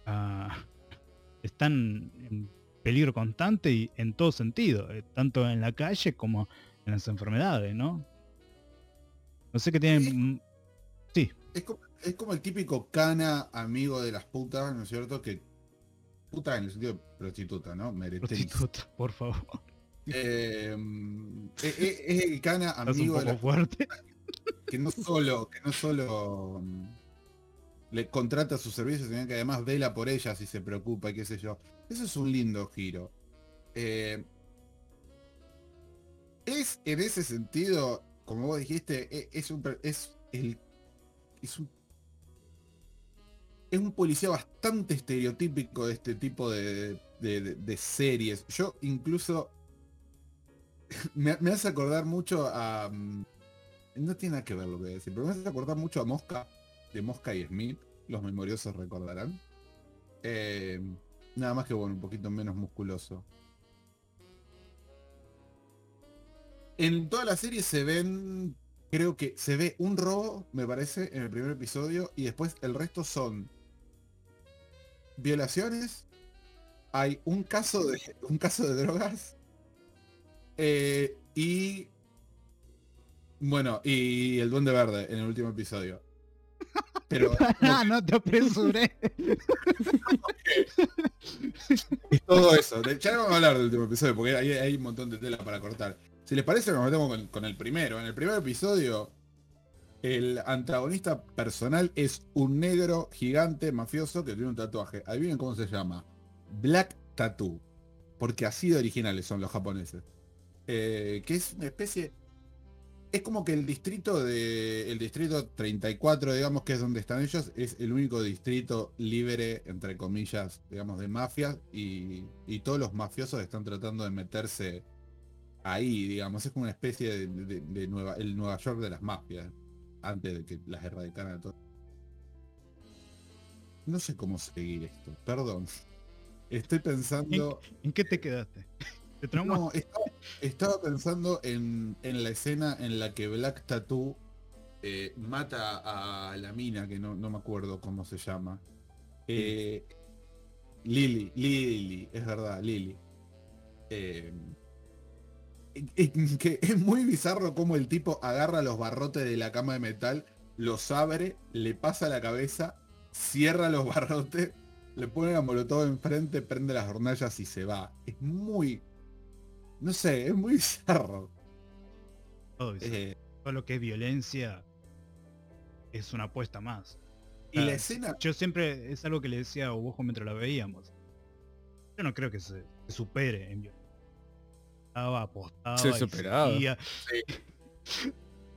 ah, están peligro constante y en todo sentido, eh, tanto en la calle como en las enfermedades, ¿no? No sé qué tienen... Sí, Es como, es como el típico cana amigo de las putas, ¿no es cierto? Que puta en el sentido de prostituta, ¿no? Meretriz. prostituta, por favor. Eh, es, es- es el cana amigo de poco las fuerte. que no solo, que no solo mm, le contrata sus servicios, sino que además vela por ellas y se preocupa, y qué sé yo. Eso es un lindo giro. Eh, es en ese sentido, como vos dijiste, e- es, un es el es un es un policía bastante estereotípico de este tipo de, de- series. Yo incluso me, me hace acordar mucho a mm, no tiene nada que ver lo que voy a decir, pero me hace acordar mucho a Mosca, de Mosca y Smith, los memoriosos recordarán. Eh, Nada más que bueno, un poquito menos musculoso. En toda la serie se ven, creo que se ve un robo, me parece, en el primer episodio, y después el resto son violaciones, hay un caso de, un caso de drogas, eh, y bueno, y el duende verde en el último episodio. Pero Ah, no te apresuré. es todo eso. Ya no vamos a hablar del último episodio porque hay, hay un montón de tela para cortar. Si les parece, nos metemos con, con el primero. En el primer episodio, el antagonista personal es un negro gigante mafioso que tiene un tatuaje. Adivinen cómo se llama. Black Tattoo. Porque así de originales son los japoneses. Eh, que es una especie... Es como que el distrito de. El distrito 34, digamos, que es donde están ellos, es el único distrito libre, entre comillas, digamos, de mafias. Y, y todos los mafiosos están tratando de meterse ahí, digamos. Es como una especie de, de- Nueva, el Nueva York de las mafias. Antes de que las erradicaran a todos. No sé cómo seguir esto, perdón. Estoy pensando. ¿En qué te quedaste? No, estaba, pensando en, en la escena en la que Black Tattoo eh, mata a la mina, que no, no me acuerdo cómo se llama. Eh, Lily, Lily, es verdad, Lily. Eh, que es muy bizarro como el tipo agarra los barrotes de la cama de metal, los abre, le pasa la cabeza, cierra los barrotes, le pone la molotov enfrente, prende las hornallas y se va. Es muy... No sé, es muy bizarro. Todo. Eh, Todo lo que es violencia es una apuesta más. y la Ah, escena... Yo siempre, es algo que le decía a Ojo mientras la veíamos. Yo no creo que se, se supere en violencia. Estaba apostado. Se superaba.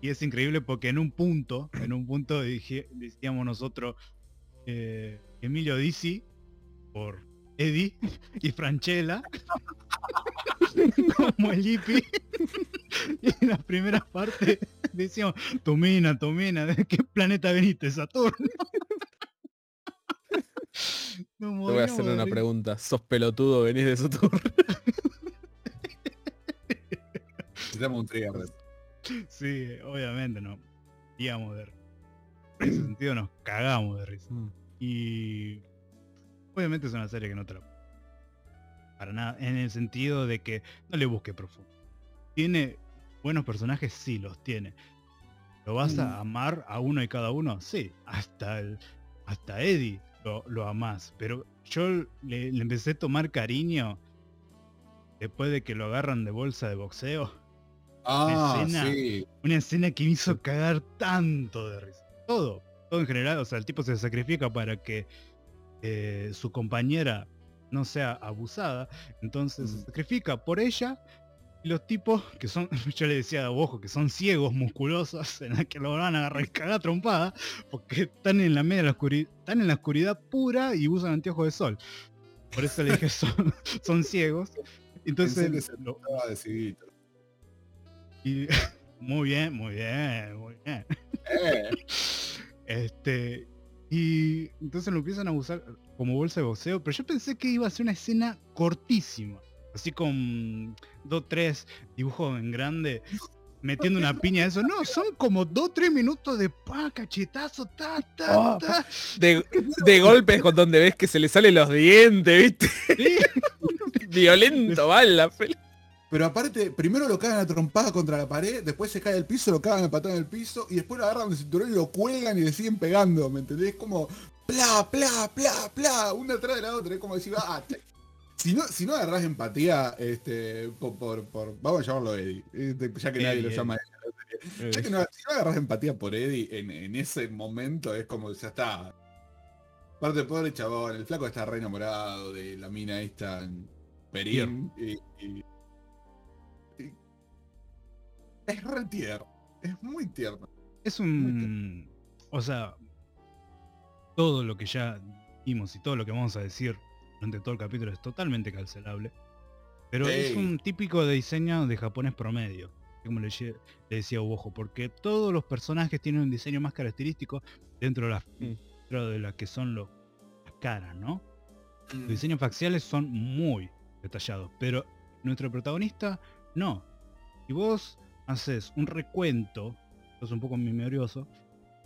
Y es increíble porque en un punto, en un punto dije- decíamos nosotros, eh, Emilio Dizzi por Eddie y Franchella como el hippie y en las primeras partes decíamos tu mina, ¿de qué planeta veniste? Saturno. Te voy a hacer una pregunta. ¿Sos pelotudo? ¿Venís de Saturno? Necesitamos un trigger. Sí, obviamente no. Íbamos de risa. En ese sentido nos cagamos de risa. Mm. Y obviamente es una serie que no te la para nada, en el sentido de que no le busque profundo. Tiene buenos personajes, sí los tiene. ¿Lo vas Mm. a amar a uno y cada uno? Sí, hasta el, hasta Eddie lo, lo amás. Pero yo le, le empecé a tomar cariño después de que lo agarran de bolsa de boxeo. Ah, escena. sí. Una escena que me hizo cagar tanto de risa. Todo, todo en general, o sea, el tipo se sacrifica para que eh, su compañera no sea abusada, entonces se sacrifica por ella. Y los tipos que son, yo le decía a ojo, que son ciegos, musculosos, en la que lo van a agarrar cagar trompada, porque están en la media de la oscuridad, están en la oscuridad pura y usan anteojos de sol. Por eso le dije son, son ciegos. Pensé Entonces, que lo- y- muy bien, muy bien, muy bien. Eh, Este. Y entonces lo empiezan a usar como bolsa de boxeo, pero yo pensé que iba a ser una escena cortísima. Así con dos, tres dibujos en grande, metiendo una piña eso. No, son como dos, tres minutos de pa, cachetazo, ta, ta, Oh, ta. De, de golpes con donde ves que se le salen los dientes, ¿viste? Sí, Violento, mal la peli. Pero aparte, primero lo cagan a trompada contra la pared, después se cae al piso, lo cagan a patada en el piso, y después lo agarran del cinturón y lo cuelgan y le siguen pegando, ¿me entendés? Como pla, pla, pla, pla, una atrás de la otra, es como decir, ah, si no, si no agarrás empatía, este, por, por, por- vamos a llamarlo Eddie, este, ya que nadie Eddie, lo Eddie. llama Eddie. Ya que no, si no agarrás empatía por Eddie en, en ese momento, es como, ya está. Aparte, pobre chabón, el flaco está re enamorado de la mina esta en Perín. Y, y- y- es re tierno. Es muy tierno. es un. O sea, todo lo que ya vimos y todo lo que vamos a decir durante todo el capítulo es totalmente cancelable. Pero es un típico de diseño de japonés promedio. Como le, decía Ojo, porque todos los personajes tienen un diseño más característico dentro de las, Mm. dentro de las que son los, las caras, ¿no? Mm. Los diseños faciales son muy detallados, pero nuestro protagonista no. Si vos haces un recuento, sos un poco memorioso,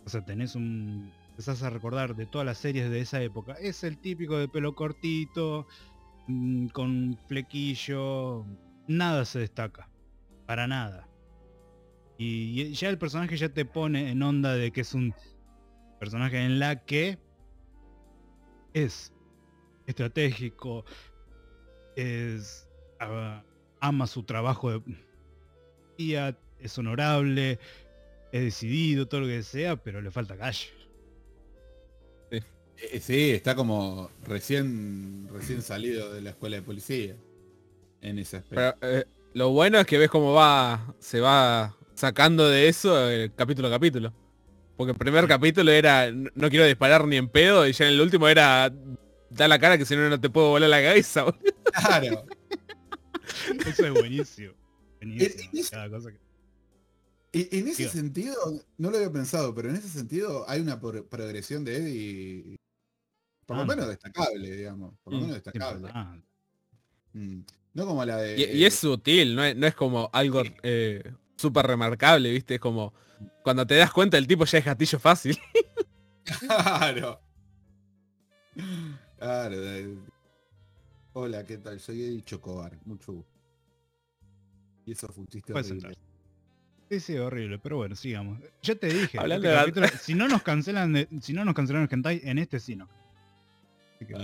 o sea, tenés un... empezás a recordar de todas las series de esa época, es el típico de pelo cortito, mm, con flequillo, nada se destaca, para nada. Y ya el personaje ya te pone en onda de que es un personaje en la que es estratégico, es ama su trabajo de es honorable, es decidido, todo lo que sea, pero le falta calle. Eh, sí, está como recién, recién salido de la escuela de policía. En ese aspecto. Pero, eh, lo bueno es que ves cómo va, se va sacando de eso eh, capítulo a capítulo. Porque el primer capítulo era "No- quiero disparar ni en pedo y ya en el último era da la cara que si no no te puedo volar la cabeza. boludo". Claro. Eso es buenísimo. Buenísimo. es- cada cosa que- Y en ese sentido, no lo había pensado, pero en ese sentido hay una progresión de Eddie, por lo Ah, menos destacable, digamos. Por lo Mm, menos destacable. Mm. No como la de... Y, y es sutil, no es, no es como algo eh, súper remarcable, ¿viste? Es como cuando te das cuenta el tipo ya es gatillo fácil. Claro. Claro. Hola, ¿qué tal? Soy Eddie Chocobar. Mucho gusto. Y eso Puedes horrible. Sí, sí, horrible, pero bueno, sigamos. Ya te dije, Hablando este de- capítulo, si no nos cancelan de- si no nos cancelaron el hentai, en este sí no. Así que-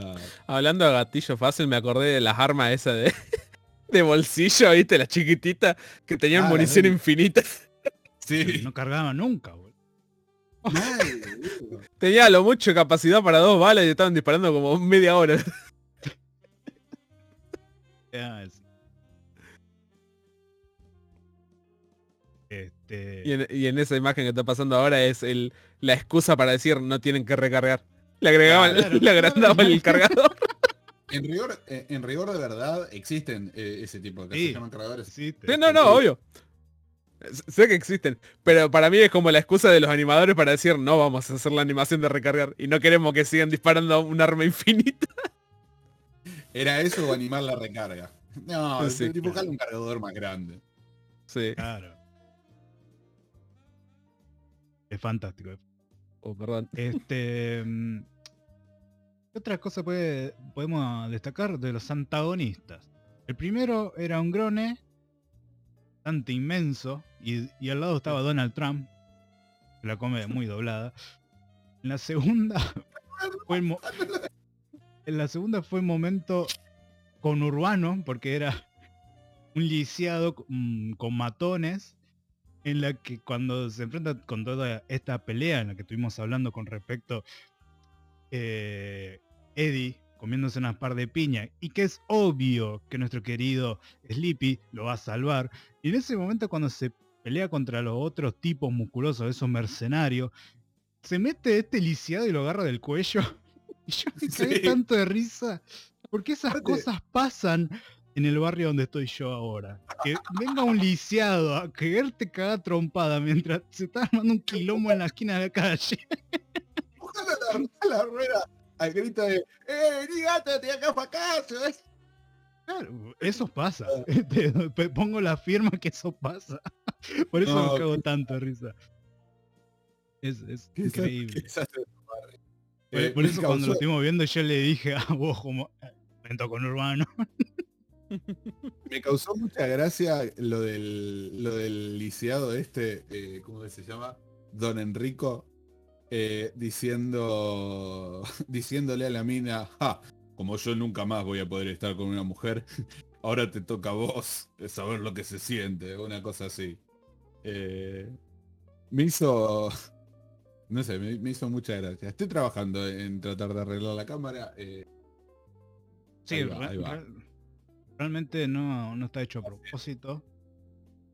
Ah, Hablando de gatillo fácil, me acordé de las armas esas de, de bolsillo, ¿viste? Las chiquititas que tenían Ah, munición infinita. sí. no cargaba nunca, boludo. Tenía lo mucho capacidad para dos balas y estaban disparando como media hora. Este, Y en, y en esa imagen que está pasando ahora es el, la excusa para decir no tienen que recargar. Le agregaban, Claro. le agrandaban el cargador. En rigor, eh, en rigor de verdad existen eh, ese tipo de. Sí. Se llaman cargadores. sí, no, no, obvio. Sé que existen, pero para mí es como la excusa de los animadores para decir no vamos a hacer la animación de recargar y no queremos que sigan disparando un arma infinita. ¿Era eso o animar la recarga? No, Sí, dibujarle un cargador más grande. Sí. Claro. Es fantástico. Oh, perdón. Este. mm, ¿Qué otra cosa puede, podemos destacar de los antagonistas? El primero era un grone bastante inmenso y, y al lado estaba Donald Trump, que la come muy doblada. En la segunda fue el en la segunda fue un momento conurbano porque era un lisiado mm, con matones en la que cuando se enfrenta con toda esta pelea en la que estuvimos hablando con respecto eh, Eddie comiéndose unas par de piña y que es obvio que nuestro querido Sleepy lo va a salvar y en ese momento cuando se pelea contra los otros tipos musculosos esos mercenarios se mete este lisiado y lo agarra del cuello y yo me Sí. tanto de risa porque esas Aparte- cosas pasan en el barrio donde estoy yo ahora. Que venga un lisiado a quererte cagar trompada mientras se está armando un quilombo en la esquina de la calle. Ojalá la, la rueda al grito de ¡Eh, ni gato, te acá para acá! Claro, eso pasa. Te- te pongo la firma que eso pasa. Por eso No, me cago tanto risa. Es, increíble. Por, Eh, eso cuando lo estuvimos viendo yo le dije a vos como evento con Urbano. Me causó mucha gracia lo del, lo del lisiado este, eh, ¿cómo se llama? Don Enrico, eh, diciendo, diciéndole a la mina, "Ja, como yo nunca más voy a poder estar con una mujer, ahora te toca a vos saber lo que se siente, una cosa así. Eh, me hizo, no sé, me, me hizo mucha gracia. Estoy trabajando en tratar de arreglar la cámara. eh, Sí, Ahí va, re- ahí va. Re- realmente no, no está hecho a propósito.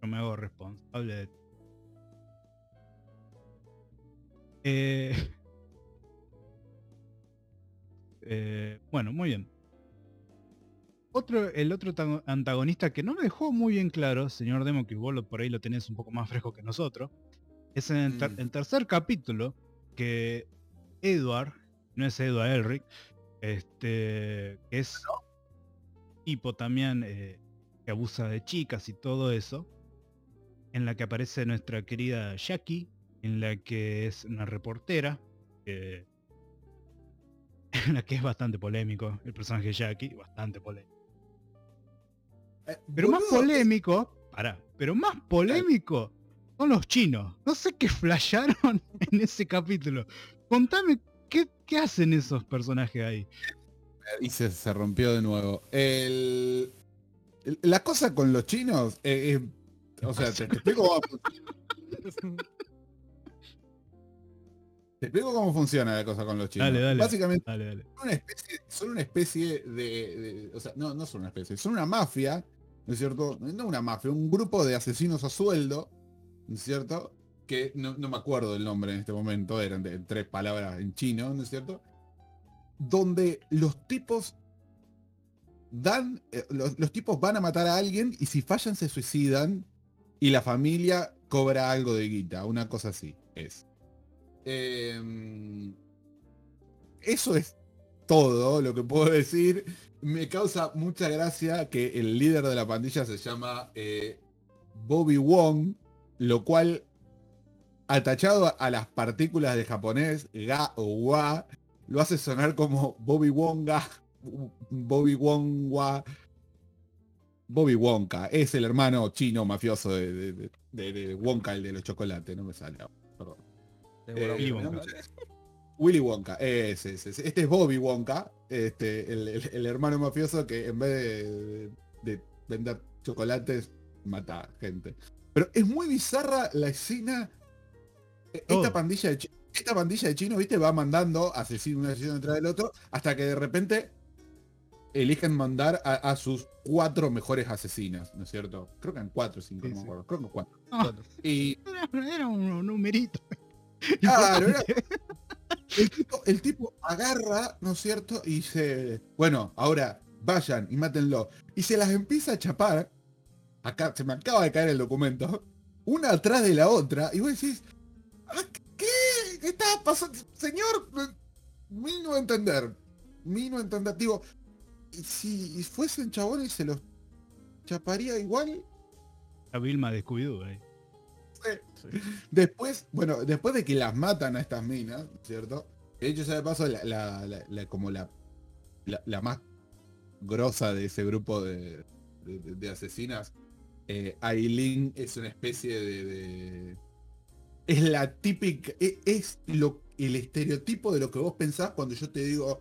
Yo me hago responsable de... Eh, eh, bueno, muy bien. Otro, el otro ta- antagonista que no me dejó muy bien claro, señor Demo, que vos lo- por ahí lo tenés un poco más fresco que nosotros, es en el, ter- Mm. el tercer capítulo que Edward, no es Edward Elric, este, que es tipo también eh, que abusa de chicas y todo eso, en la que aparece nuestra querida Jackie, en la que es una reportera, en la que es bastante polémico el personaje de Jackie, bastante polémico. Eh, Pero más polémico, pará, pero más polémico son los chinos. No sé qué flasharon en ese capítulo. Contame, ¿qué, qué hacen esos personajes ahí? Y se, se rompió de nuevo. El- el- la cosa con los chinos, eh, eh, o sea, te, te explico cómo, te explico cómo funciona la cosa con los chinos. Dale, dale. Básicamente Dale, dale. son una especie, son una especie de, de- o sea, no, no son una especie, son una mafia, ¿no es cierto? No una mafia, un grupo de asesinos a sueldo, ¿no es cierto? Que no, no me acuerdo del nombre en este momento, eran de tres palabras en chino, ¿no es cierto? Donde los tipos dan, eh, los, tipos van a matar a alguien y si fallan se suicidan y la familia cobra algo de guita, una cosa así es. Em, eso es todo lo que puedo decir. Me causa mucha gracia que el líder de la pandilla se llama eh, Bobby Wong, lo cual, atachado a las partículas de japonés, ga o wa, lo hace sonar como Bobby Wonga, Bobby Wongwa. Bobby Wonka, es el hermano chino mafioso de, de- de- de- de Wonka, el de los chocolates, no me sale. Perdón. Eh, Willy Wonka. mucha gracia. Willy Wonka, ese, ese, ese. Este es Bobby Wonka, este, el, el- el hermano mafioso que en vez de, de vender chocolates, mata gente. Pero es muy bizarra la escena. E- Esta Todo. pandilla de esta pandilla de chinos, viste, va mandando asesino, un asesino detrás del otro, hasta que de repente eligen mandar a, a sus cuatro mejores asesinas, ¿no es cierto? Creo que en cuatro cinco, Sí, no me sí. acuerdo. Creo que cuatro. Y era, un numerito. Claro, era- el, tipo, el tipo agarra, ¿no es cierto? Y dice, bueno, ahora vayan y mátenlo. Y se las empieza a chapar. Acá se me acaba de caer el documento. Una atrás de la otra. Y vos decís, "Ah, ¿qué? ¿Qué está pasando? Señor, mi no entender. Mi no entender. Digo, si fuesen chabones se los chaparía igual. La Vilma de Scooby-Doo. Después, bueno, después de que las matan a estas minas, ¿cierto? De hecho, ya de paso, la, la- la- la- como la, la, más grosa de ese grupo de, de- asesinas, eh, Aileen es una especie de- Es la típica... e- Es, lo, el estereotipo de lo que vos pensás cuando yo te digo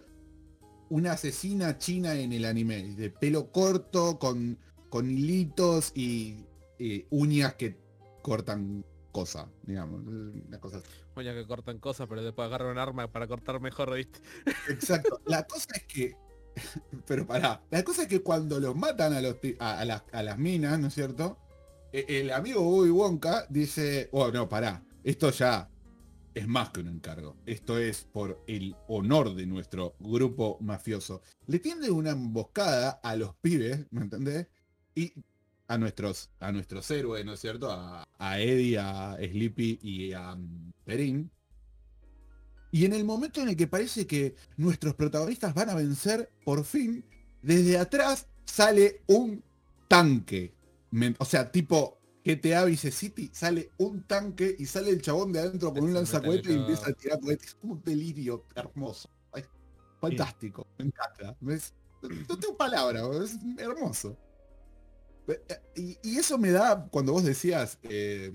una asesina china en el anime, de pelo corto, con, con hilitos y eh, uñas que cortan cosa, digamos, una cosa. Oye, que cortan cosas, pero después agarran un arma para cortar mejor, ¿viste? Exacto. La cosa es que, pero pará, la cosa es que cuando los matan a, los, a las, a las minas, ¿no es cierto? E- El amigo Bobby Wonka dice, oh no, pará, esto ya es más que un encargo. Esto es por el honor de nuestro grupo mafioso. Le tiende una emboscada a los pibes, ¿me entendés? Y a nuestros, a nuestros héroes, ¿no es cierto? A, a Eddie, a Sleepy y a mm, Perín. Y en el momento en el que parece que nuestros protagonistas van a vencer, por fin, desde atrás sale un tanque. O sea, tipo GTA Vice City, sale un tanque y sale el chabón de adentro con un lanzacohete y empieza a tirar cohetes. Es un delirio hermoso. Ay, fantástico, me encanta. Es- no tengo palabras, es hermoso. Eh, Y, y eso me da, cuando vos decías, eh,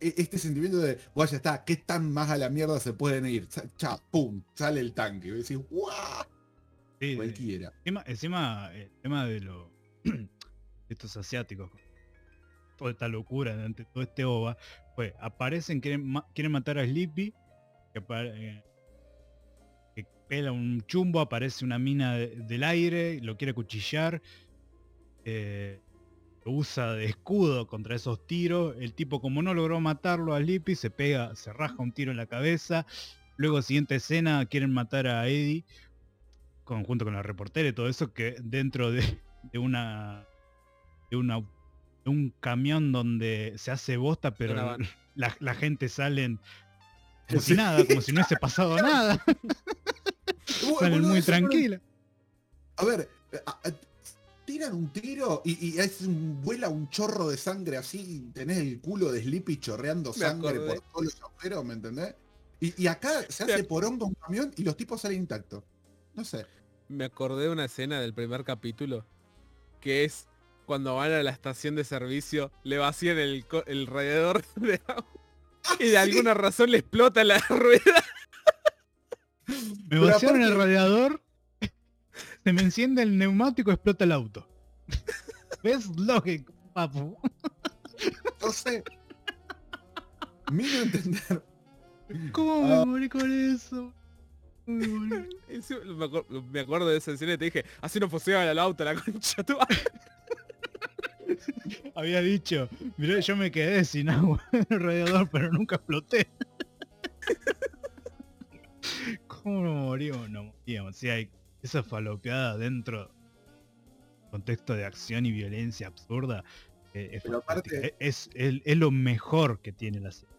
e- este sentimiento de, guau, ya está, ¿qué tan más a la mierda se pueden ir? Sa- Cha, pum, sale el tanque. Y decís, ¡guau! Sí. Cualquiera. Encima, encima, el tema de lo de estos asiáticos, toda esta locura ante todo este OVA, pues aparecen, quieren, quieren matar a Sleepy, que, eh, que pela un chumbo, aparece una mina de- del aire, lo quiere cuchillar, eh, lo usa de escudo contra esos tiros, el tipo como no logró matarlo a Sleepy, se pega, se raja un tiro en la cabeza, luego siguiente escena quieren matar a Eddie, con, junto con la reportera y todo eso, que dentro de, una de una un camión donde se hace bosta, pero la, la gente salen como si nada, como si no hubiese pasado nada, salen muy tranquila. A ver, a- a- te tiran un tiro y, y es un- vuela un chorro de sangre así, tenés el culo de Sleepy chorreando Me sangre acordé. por todos los agujeros, ¿me entendés? Y, y acá se hace ac- poronga un camión y los tipos salen intactos. No sé. Me acordé de una escena del primer capítulo que es cuando van a la estación de servicio, le vacían el, el radiador de agua y de alguna razón le explota la rueda. Me vaciaron el aparte- radiador, se me enciende el neumático, explota el auto. ¿Ves? Lógico, papu. No sé. Miro a entender. ¿Cómo Ah. me morí con eso? ¿Cómo me morí? Acuerdo de esa escena y te dije, así no funciona el auto, la concha tu madre". Había dicho, mirá, yo me quedé sin agua en el radiador, pero nunca exploté. ¿Cómo no morimos? No moríamos. Si hay esa falopeada dentro contexto de acción y violencia absurda, eh, es, Pero aparte- fantástica. es, es- es lo mejor que tiene la serie.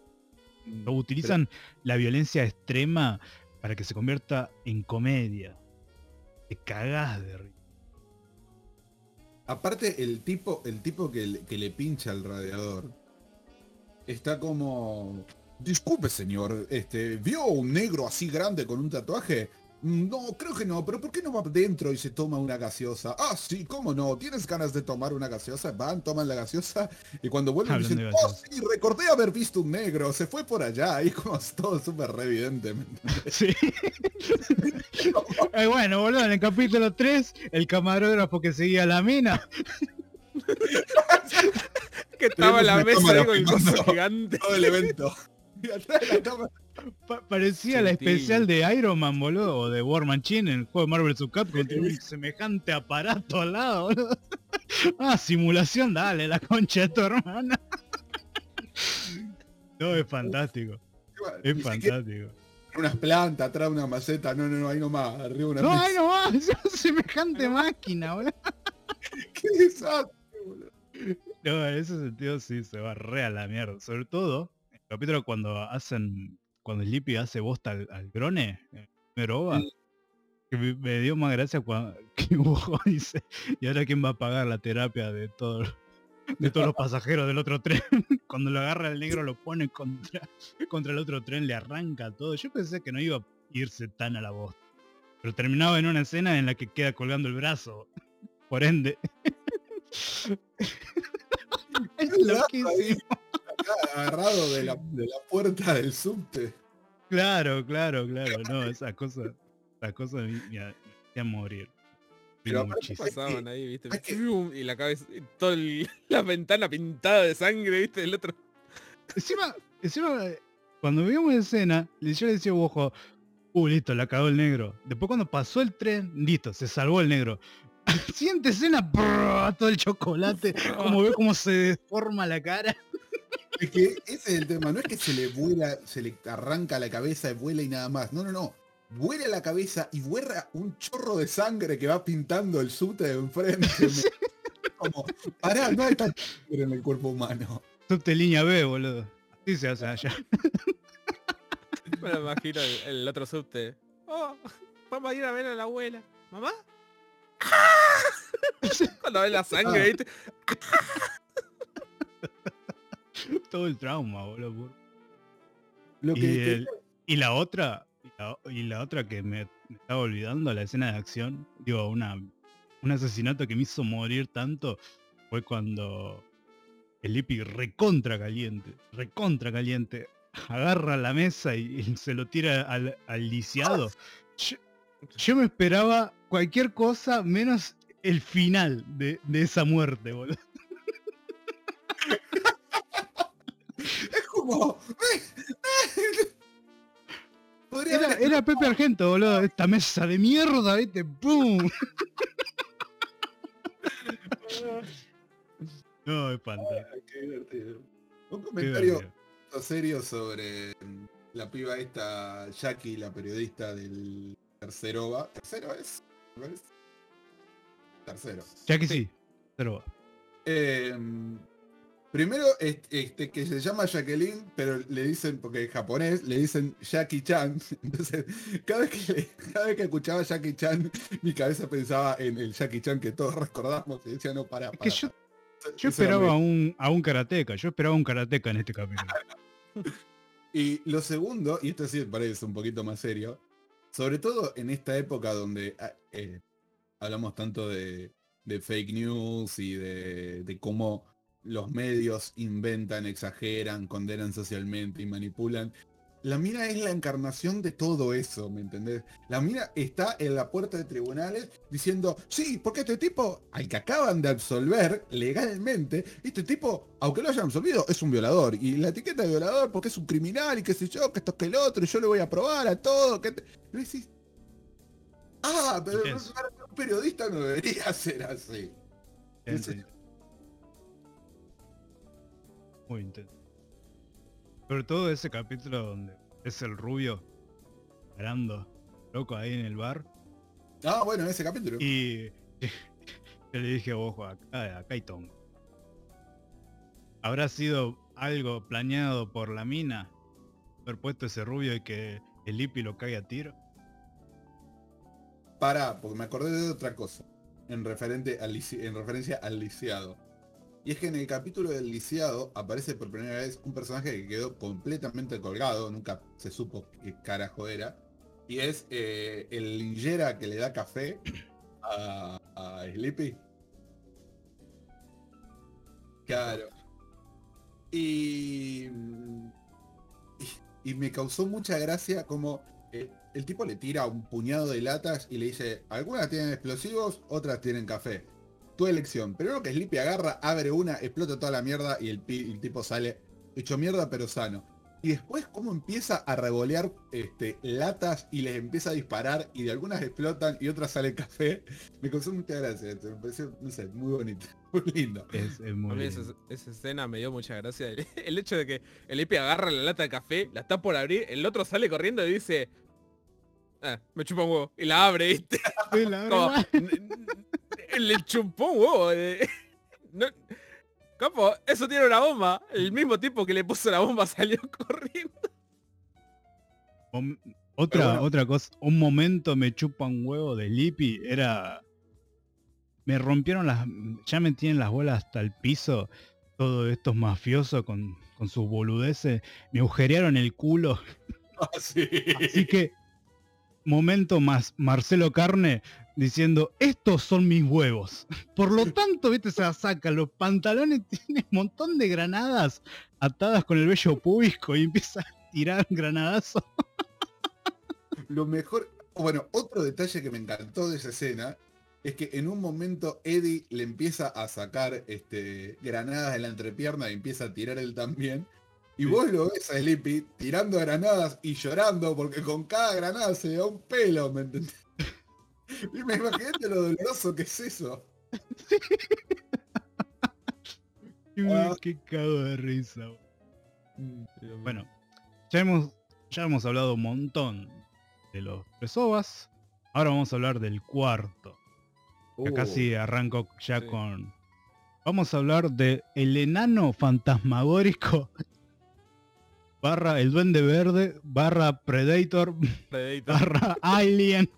Lo utilizan la violencia extrema para que se convierta en comedia. Te cagás de risa. Aparte, el tipo, el tipo que, le- pincha el radiador está como. Disculpe, señor, este, ¿vio un negro así grande con un tatuaje? "Mm, No, creo que no, pero ¿por qué no va adentro y se toma una gaseosa? Ah, sí, cómo no, ¿tienes ganas de tomar una gaseosa? Van, toman la gaseosa y cuando vuelven Hablando dicen, de oh sí, recordé haber visto un negro, se fue por allá, y como es todo súper re evidente. Sí. Eh, bueno, boludo, en el capítulo 3, el camarógrafo que seguía la mina. que estaba en la mesa filmando. gigante. Todo el evento. Y atrás de la cámara, pa- parecía la especial de Iron Man, boludo, o de War Machine en el juego de Marvel vs. Capcom. Tiene un semejante aparato al lado, boludo. Ah, simulación, dale, la concha de tu hermana. No, es fantástico. Es fantástico. unas plantas, atrás una maceta, no, no, no, ahí nomás, arriba una No, mesa. ay, no más, semejante máquina, boludo. Qué desastre, boludo. No, en ese sentido sí se va re a la mierda. Sobre todo, el capítulo cuando hacen, cuando Sleepy hace bosta al, al grone, en primero OVA, Sí. que me, me dio más gracia cuando que Hugo dice, ¿y ahora quién va a pagar la terapia de todos de todos los pasajeros del otro tren? cuando lo agarra el negro lo pone contra, contra el otro tren, le arranca todo. Yo pensé que no iba a irse tan a la bosta. Pero terminaba en una escena en la que queda colgando el brazo. Por ende. es loquísimo. Agarrado de la, de la puerta del subte. Claro, claro, claro. No, esa cosa, esa cosa me, me, me hacía morir. Pero. Pasaban ahí, viste. Y la cabeza, y toda el- la ventana pintada de sangre, viste, del otro. Encima, encima, cuando vimos la escena, le- yo le decía Ojo, uh, listo, la cagó el negro. Después cuando pasó el tren, listo, se salvó el negro. Siguiente escena, brrr, todo el chocolate, como ve cómo se deforma la cara. Es que ese es el tema, no es que se le vuela, se le arranca la cabeza y vuela y nada más. No, no, no. Vuela la cabeza y vuela un chorro de sangre que va pintando el subte de enfrente. Como, pará, no hay tanta sangre en el cuerpo humano. Subte línea B, boludo. Así se hace allá. Me lo imagino el, el otro subte. Oh, vamos a ir a ver a la abuela. ¿Mamá? Cuando ve la sangre, Ah. viste. Todo el trauma, boludo. Lo que, Y, que- el- y la otra, y la, y la otra que me, me estaba olvidando, la escena de acción, digo, una, un asesinato que me hizo morir tanto, fue cuando el Lippy recontra caliente, recontra caliente, agarra la mesa y, y se lo tira al, al lisiado. Yo, yo me esperaba cualquier cosa menos el final de, de esa muerte, boludo. Era, haber- era Pepe Argento, boludo. Esta mesa de mierda, ¿viste? ¡Pum! No, es fantástico. Ay, qué divertido. Un comentario divertido. serio sobre la piba esta, Jackie, la periodista del tercero va. ¿Tercero es? ¿Me parece? Tercero. Que sí. Pero Eh, Primero, este, este, que se llama Jacqueline, pero le dicen, porque en japonés, le dicen Jackie Chan. Entonces, cada vez que, le- cada vez que escuchaba Jackie Chan, mi cabeza pensaba en el Jackie Chan que todos recordamos y decía, no, para, Es que yo, esperaba a un, a un karateca, yo esperaba un karateca en este capítulo. Y lo segundo, y esto sí parece un poquito más serio, sobre todo en esta época donde ah, eh, hablamos tanto de, de fake news y de, de cómo los medios inventan, exageran, condenan socialmente y manipulan. La mina es la encarnación de todo eso, ¿me entendés? La mina está en la puerta de tribunales diciendo, sí, porque este tipo, al que acaban de absolver legalmente, este tipo, aunque lo hayan absolvido, es un violador. Y la etiqueta de violador porque es un criminal y qué sé yo, que esto que el otro, y yo le voy a probar a todo. Que te... Y decís, ah, pero un periodista no debería ser así. Muy intenso. Sobre todo ese capítulo donde es el rubio parando loco ahí en el bar. Ah, bueno, ese capítulo. Y yo le dije, ojo, acá, acá hay tongo. ¿Habrá sido algo planeado por la mina? Haber puesto ese rubio y que el Lipi lo caiga a tiro. Pará, porque me acordé de otra cosa. En, referente al, en referencia al lisiado. Y es que en el capítulo del lisiado aparece por primera vez un personaje que quedó completamente colgado, nunca se supo qué carajo era. Y es eh, el linjera que le da café a, Sleepy. Claro. Y, y, y me causó mucha gracia como eh, el tipo le tira un puñado de latas y le dice, algunas tienen explosivos, otras tienen café. Tu elección. Primero que Sleepy agarra, abre una, explota toda la mierda y el, tipo sale hecho mierda pero sano. Y después cómo empieza a revolear este, latas y les empieza a disparar y de algunas explotan y otras sale café. Me causó mucha gracia. Me pareció, no sé, muy bonito. Muy lindo. Es, es muy A mí esa, esa escena me dio mucha gracia. El, el hecho de que el Epi agarra la lata de café, la está por abrir, el otro sale corriendo y dice... "Ah, me chupa un huevo. Y la abre, ¿viste? Sí, la Como, verdad. "N- n- le chupó un huevo. eh". No- Capo, eso tiene una bomba. El mismo tipo que le puso la bomba salió corriendo. Otra, bueno. otra cosa, un momento me chupa un huevo de Lippy, era... Me rompieron las... Ya me tienen las bolas hasta el piso, todos estos mafiosos con, con sus boludeces, me agujerearon el culo. Ah, sí. Así que, momento más, Marcelo Carne diciendo, estos son mis huevos. Por lo tanto, viste, se la saca los pantalones, tiene un montón de granadas atadas con el vello púbico y empieza a tirar granadazos. Lo mejor, bueno, otro detalle que me encantó de esa escena es que en un momento Eddie le empieza a sacar este, granadas de la entrepierna y empieza a tirar él también. Y vos lo ves a Sleepy tirando granadas y llorando porque con cada granada se le da un pelo, ¿me entendés? Y me imagínate lo doloroso que es eso. Me- Ah. qué cago de risa. boludo. Bueno, ya hemos, ya hemos hablado un montón de los tres ovas. Ahora vamos a hablar del cuarto. Uh, sí arranco ya Sí. con... Vamos a hablar de el enano fantasmagórico barra el duende verde barra predator Predator. barra alien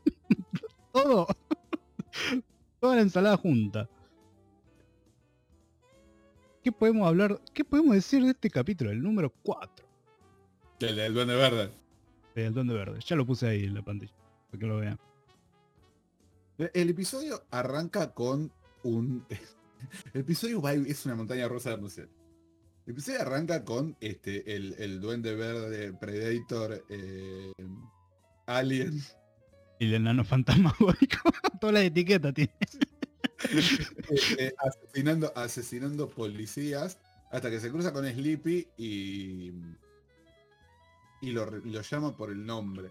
todo toda la ensalada junta ¿qué podemos hablar? ¿qué podemos decir de este capítulo? el número 4 El del duende verde. del duende verde ya lo puse ahí en la pantalla para que lo vean El episodio arranca con un... El episodio va es una montaña rusa de emoción. El episodio arranca con este, el, el duende verde, Predator, eh, Alien. Y el enano fantasmagórico todas las etiquetas tiene este, asesinando, asesinando policías hasta que se cruza con Sleepy y, y lo, lo llama por el nombre.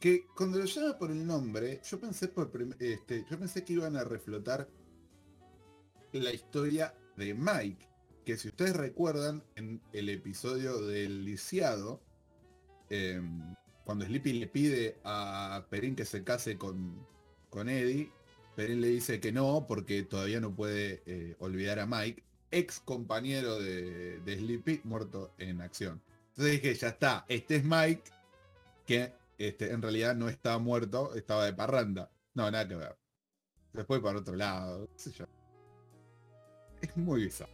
Que cuando lo llama por el nombre, yo pensé por este, yo pensé que iban a reflotar la historia de Mike. Que si ustedes recuerdan, en el episodio del lisiado, em, cuando Sleepy le pide a Perín que se case con, con Eddie, Perín le dice que no, porque todavía no puede eh, olvidar a Mike. ex compañero de, de Sleepy muerto en acción. Entonces dije, ya está, este es Mike, que este, en realidad no estaba muerto, estaba de parranda. No, nada que ver. Después para otro lado, qué sé yo. Es muy bizarro.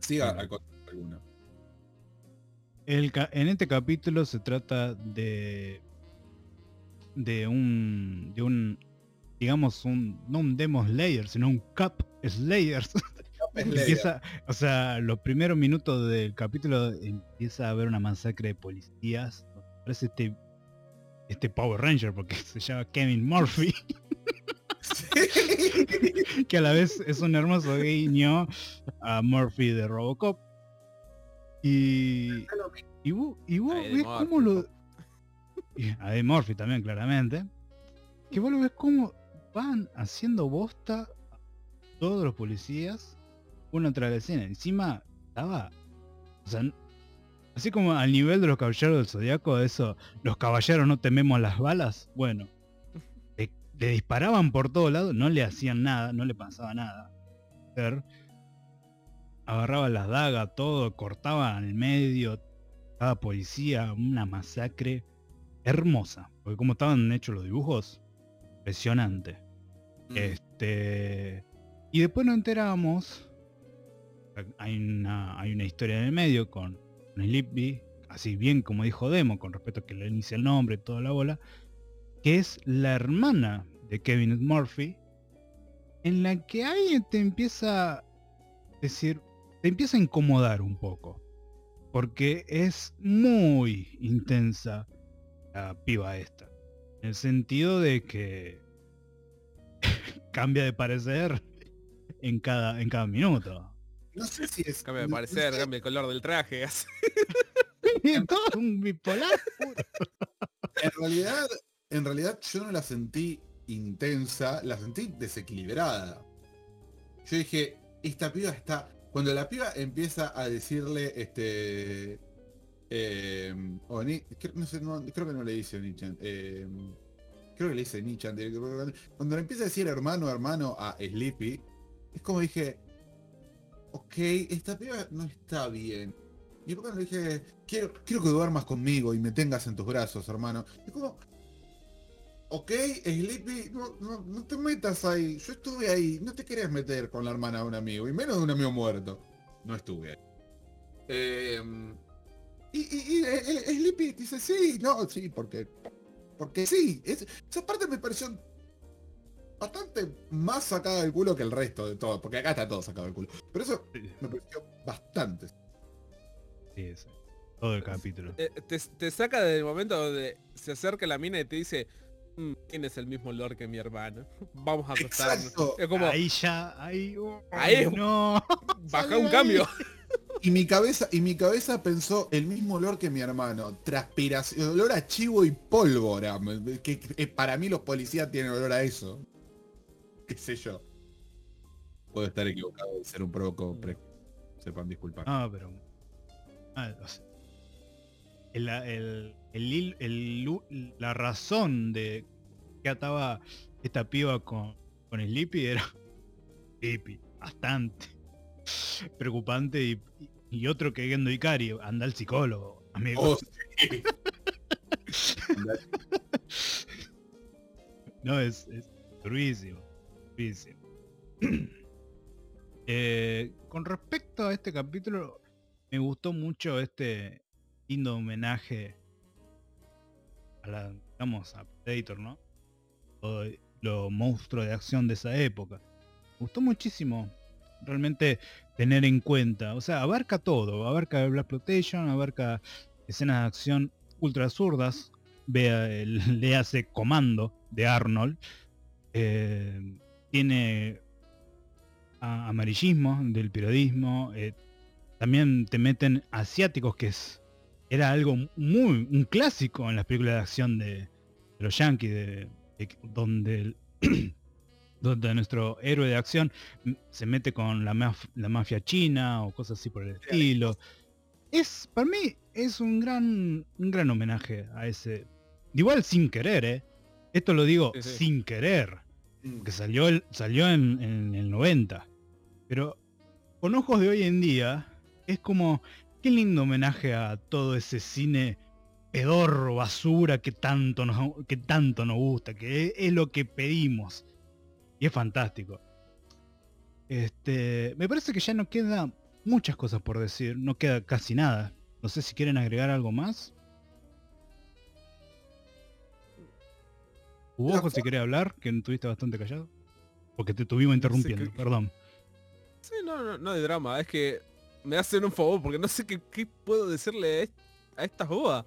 Siga Bueno. al contar alguno. El en este capítulo se trata de de un de un digamos un no un Demon Slayer sino un Cap Slayer. Empieza o sea los primeros minutos del capítulo empieza a haber una masacre de policías. Parece este este Power Ranger porque se llama Kevin Murphy. Que a la vez es un hermoso guiño a Murphy de Robocop. Y, y vos, y vos ves cómo lo... y A Murphy también, claramente. Que vos lo ves cómo van haciendo bosta a todos los policías una tras la escena. Encima estaba... O sea, así como al nivel de los caballeros del zodiaco, eso, los caballeros no tememos las balas. Bueno, le, le disparaban por todos lados, no le hacían nada, no le pasaba nada. Agarraban las dagas, todo, cortaban el medio, cada policía, una masacre hermosa. Porque como estaban hechos los dibujos, impresionante. Mm. Este. Y después nos enteramos. Hay una, hay una historia en el medio con, con Sleepy, así bien como dijo Demo, con respecto a que le inicia el nombre y toda la bola, que es la hermana de Kevin Murphy, en la que alguien te empieza a decir, te empieza a incomodar un poco. Porque es muy intensa la piba esta. En el sentido de que cambia de parecer en cada, en cada minuto. No sé si es. Cambia de no- parecer, no sé- cambia el color del traje. un bipolar. En realidad, en realidad yo no la sentí intensa, la sentí desequilibrada. Yo dije, esta piba está. Cuando la piba empieza a decirle, este. Oni- creo, que no le dice Onichan. eh, creo que le dice Nichan. Cuando le empieza a decir hermano, hermano a Sleepy, es como dije. Ok, esta piba no está bien. Y después cuando le dije, quiero, quiero que duermas conmigo y me tengas en tus brazos, hermano. Es como, ok, Sleepy, no, no, no te metas ahí. Yo estuve ahí, no te querías meter con la hermana de un amigo, y menos de un amigo muerto. No estuve ahí. Eh, y, y- y, eh, eh, Sleepy dice, sí, no, sí, porque, porque sí. Es- esa parte me pareció bastante más sacada del culo que el resto de todo, porque acá está todo sacado del culo. Pero eso me pareció bastante. Sí, sí. Todo el capítulo. Eh, te, te saca del momento donde se acerca la mina y te dice, "Mm, tienes el mismo olor que mi hermano. Vamos a acostarnos. Exacto. Es como, Ahí ya, ahí, oh, Ahí- no. baja un cambio. Y mi cabeza, y mi cabeza pensó el mismo olor que mi hermano. Transpiración, olor a chivo y pólvora. Que, que para mí los policías tienen olor a eso. Qué sé yo. Puedo estar equivocado de ser un provoco pre- Sepan disculpar. Pero. ah, o sea, el, el- el la razón de que ataba esta piba con, con Sleepy era Sleepy, bastante preocupante y, y otro que Gendo Ikari, anda al psicólogo, amigo. Oh, sí. No, es, es durísimo. durísimo. Eh, con respecto a este capítulo, me gustó mucho este lindo homenaje a digamos, a Predator, ¿no? Todo lo monstruo de acción de esa época. Me gustó muchísimo realmente tener en cuenta. O sea, abarca todo. Abarca Black Exploitation, abarca escenas de acción ultra zurdas. Vea, le hace comando de Arnold. Eh, tiene amarillismo del periodismo. eh, también te meten asiáticos, que es era algo muy un clásico en las películas de acción de, de los yankees, de, de- donde el- donde nuestro héroe de acción se mete con la, maf- la mafia china o cosas así por el estilo. Es, para mí, es un gran, un gran homenaje a ese. Igual sin querer, ¿eh? Esto lo digo Sí, sí. sin querer. Mm. Porque salió, el, salió en, en el 90. Pero con ojos de hoy en día, es como, qué lindo homenaje a todo ese cine pedorro, basura que tanto nos, que tanto nos gusta, que es, es lo que pedimos. Y es fantástico. Este, me parece que ya no queda muchas cosas por decir, no queda casi nada. No sé si quieren agregar algo más. Hugo, La si querés hablar, que estuviste bastante callado. Porque te tuvimos interrumpiendo, que- perdón. Sí, no, no, no hay drama, es que me hacen un favor porque no sé qué, qué puedo decirle a, est- a estas bobas.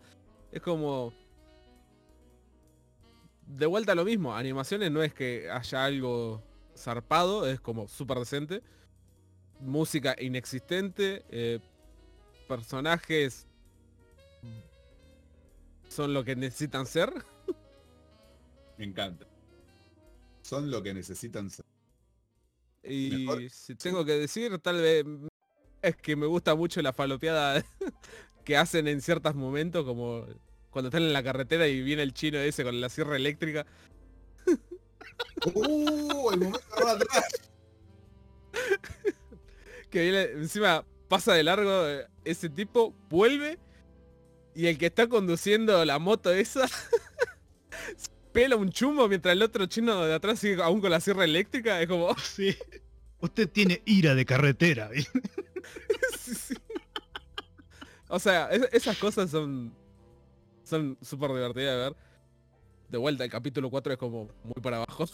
Es como... De vuelta a lo mismo, animaciones no es que haya algo zarpado, es como súper decente. Música inexistente, eh, personajes son lo que necesitan ser. Me encanta. Son lo que necesitan ser. Y Mejor- si tengo que decir, tal vez es que me gusta mucho la falopeada que hacen en ciertos momentos, como cuando están en la carretera y viene el chino ese con la sierra eléctrica. ¡Uh! El momento de atrás. Que viene, encima pasa de largo eh, ese tipo, vuelve y el que está conduciendo la moto esa pela un chumbo mientras el otro chino de atrás sigue aún con la sierra eléctrica. Es como... Sí. Usted tiene ira de carretera. Sí, sí. O sea, es- esas cosas son son súper divertidas de ver. De vuelta, el capítulo 4 es como muy para abajo.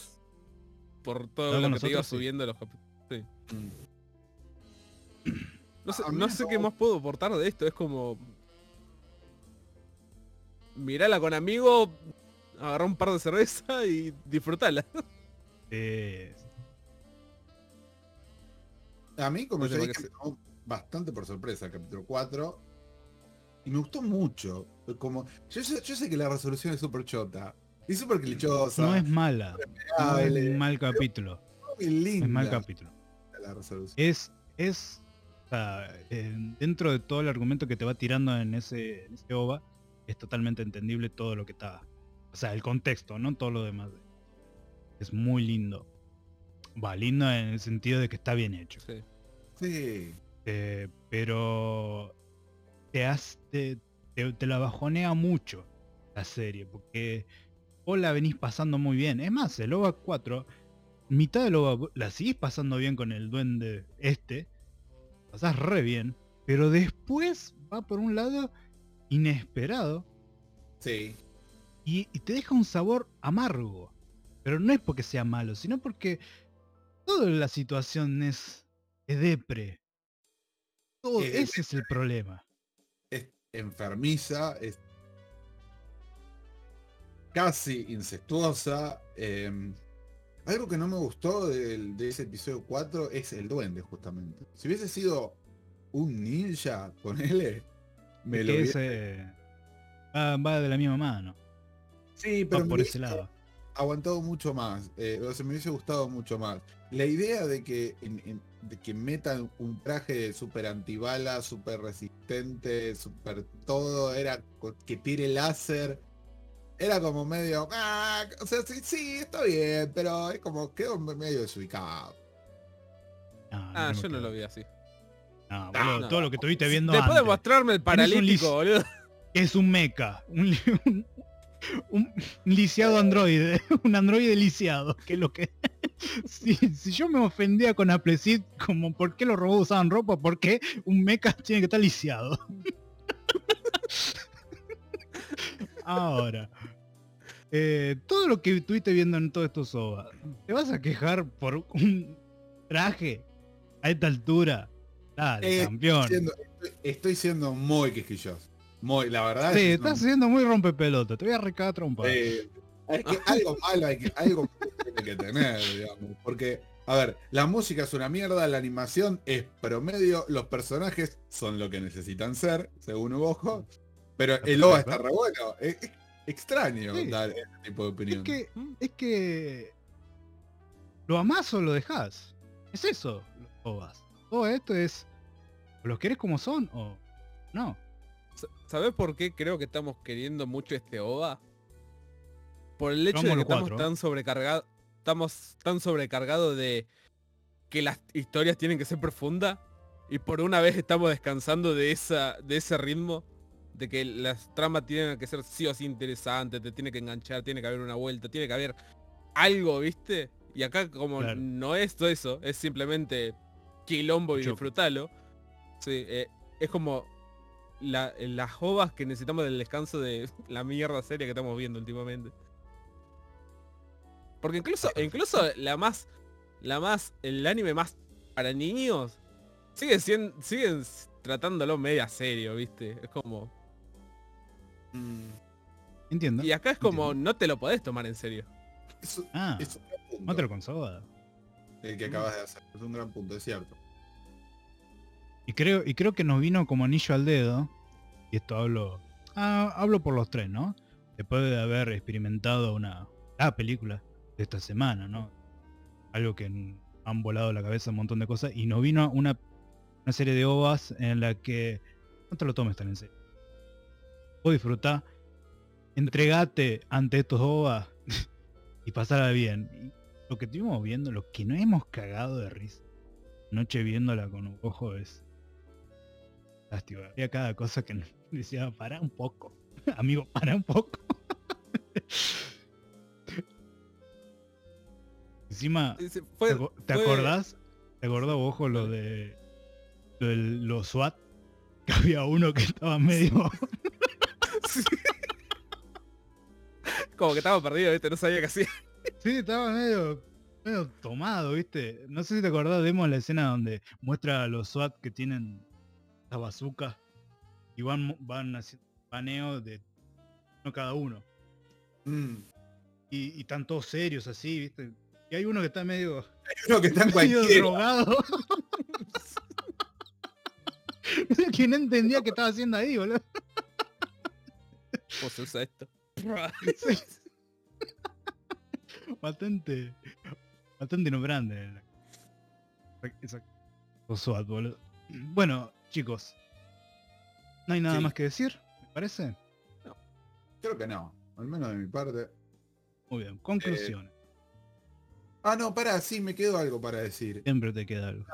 Por todo lo que te iba sí. subiendo los capítulos. Sí. No sé, no sé qué más puedo aportar de esto. Es como... Mirala con amigos, agarrar un par de cerveza y disfrutala. Eh, A mí, como por dije, me tomó bastante por sorpresa el capítulo 4. Y me gustó mucho. Como, yo, sé- yo sé que la resolución es súper chota. Y súper clichosa. no es mala. No es un mal capítulo. muy linda Es mal capítulo. la resolución. Es, es, o sea, eh, dentro de todo el argumento que te va tirando en ese, en ese OVA, es totalmente entendible todo lo que está. O sea, el contexto, no todo lo demás. Es muy lindo. Va, lindo en el sentido de que está bien hecho. Sí. Sí. Eh, pero te, hace, te, te- te la bajonea mucho la serie, porque vos la venís pasando muy bien. Es más, el OVA 4, mitad del OVA la seguís pasando bien con el duende este, pasás re bien, pero después va por un lado inesperado Sí. y, y te deja un sabor amargo. Pero no es porque sea malo, sino porque toda la situación es, es depre. Todo, Es ese es el problema. Es enfermiza, es casi incestuosa. eh, algo que no me gustó del- de ese episodio 4 es el duende, justamente. Si hubiese sido un ninja, ponele, me Es lo que hubiera- ese va, va de la misma mano. Sí, pero por hubiese ese lado. Aguantado mucho más. eh, o sea, me hubiese gustado mucho más. La idea de que, en- en- de que metan un traje super antibala, super resistente, super todo, era que tire láser. Era como medio. "Ah", o sea, sí, sí, está bien, pero es como quedó medio desubicado. No, Ah, yo no lo vi así. No, boludo, no. todo lo que estuviste viendo Después de mostrarme el paralítico, boludo. es un mecha, un, li- un, un lisiado androide, un androide lisiado, que es lo que... si, si yo me ofendía con Appleseed, como por qué los robots usaban ropa, por qué un mecha tiene que estar lisiado. Ahora, eh, todo lo que estuviste viendo en todos estos OVA, ¿te vas a quejar por un traje a esta altura? Dale, Eh, campeón. Siendo- estoy, estoy siendo muy quisquilloso. Muy, la verdad. Sí, es estás siendo muy rompepelota, te voy a recagar trompa. Eh, es que algo malo hay que, algo malo tiene que tener, digamos. Porque, a ver, la música es una mierda, la animación es promedio, los personajes son lo que necesitan ser, según Ojo, pero el OVA está re bueno. Es, es extraño Sí. dar ese tipo de es opinión. que, es que lo amás o lo dejás. Es eso, los OVAs. Todo esto es, o los querés como son o no. Sa- ¿Sabés por qué creo que estamos queriendo mucho este OVA? Por el hecho de que estamos tan sobrecargados, estamos tan sobrecargados de que las historias tienen que ser profundas y por una vez estamos descansando de esa de ese ritmo de que las tramas tienen que ser sí o sí interesantes, te tiene que enganchar, tiene que haber una vuelta, tiene que haber algo, ¿viste? Y acá como Claro. no es todo eso, es simplemente quilombo y Choco. disfrutalo. Sí, eh, es como la- las ovas que necesitamos del descanso de la mierda serie que estamos viendo últimamente. Porque incluso, incluso la más, la más, el anime más para niños, sigue siendo, siguen tratándolo media serio, ¿viste? Es como. Mm, Entiendo. Y acá es como, no te lo podés tomar en serio. eso- Ah, es un gran punto otro con soda. el que acabas de hacer. Es un gran punto, es cierto. Y creo, y creo que nos vino como anillo al dedo. Y esto hablo. ah, hablo por los tres, ¿no? Después de haber experimentado una la película de esta semana, ¿no? Algo que han volado la cabeza un montón de cosas. Y nos vino una, una serie de ovas en la que. No te lo tomes tan en serio. Vos disfrutá. Entregate ante estos ovas y pasarla bien. Y lo que estuvimos viendo, lo que no hemos cagado de risa. Noche viéndola con un ojo es lástima. Había cada cosa que decía, para un poco. Amigo, para un poco. Encima, Sí, ¿te, te fue- acordás? ¿Te acordás, ojo, lo de, lo de los SWAT? Que había uno que estaba medio... sí. Como que estaba perdido, ¿viste? No sabía qué hacía. sí, estaba medio, medio tomado, ¿viste? No sé si te acordás, vemos la escena donde muestra a los SWAT que tienen las bazucas y van, van haciendo paneo de uno cada uno. Mm. Y, y están todos serios así, ¿viste? Y hay uno que está medio, Hay uno que está en medio drogado. No sé quién entendía qué estaba haciendo ahí, boludo. ¿Cómo se usa esto? Bastante, bastante nombrante. Esa- boludo. Bueno, chicos. No hay nada Sí. más que decir, ¿me parece? Creo que no. Al menos de mi parte. Muy bien, conclusiones. Ah, no, para, sí, me quedó algo para decir. Siempre te queda algo.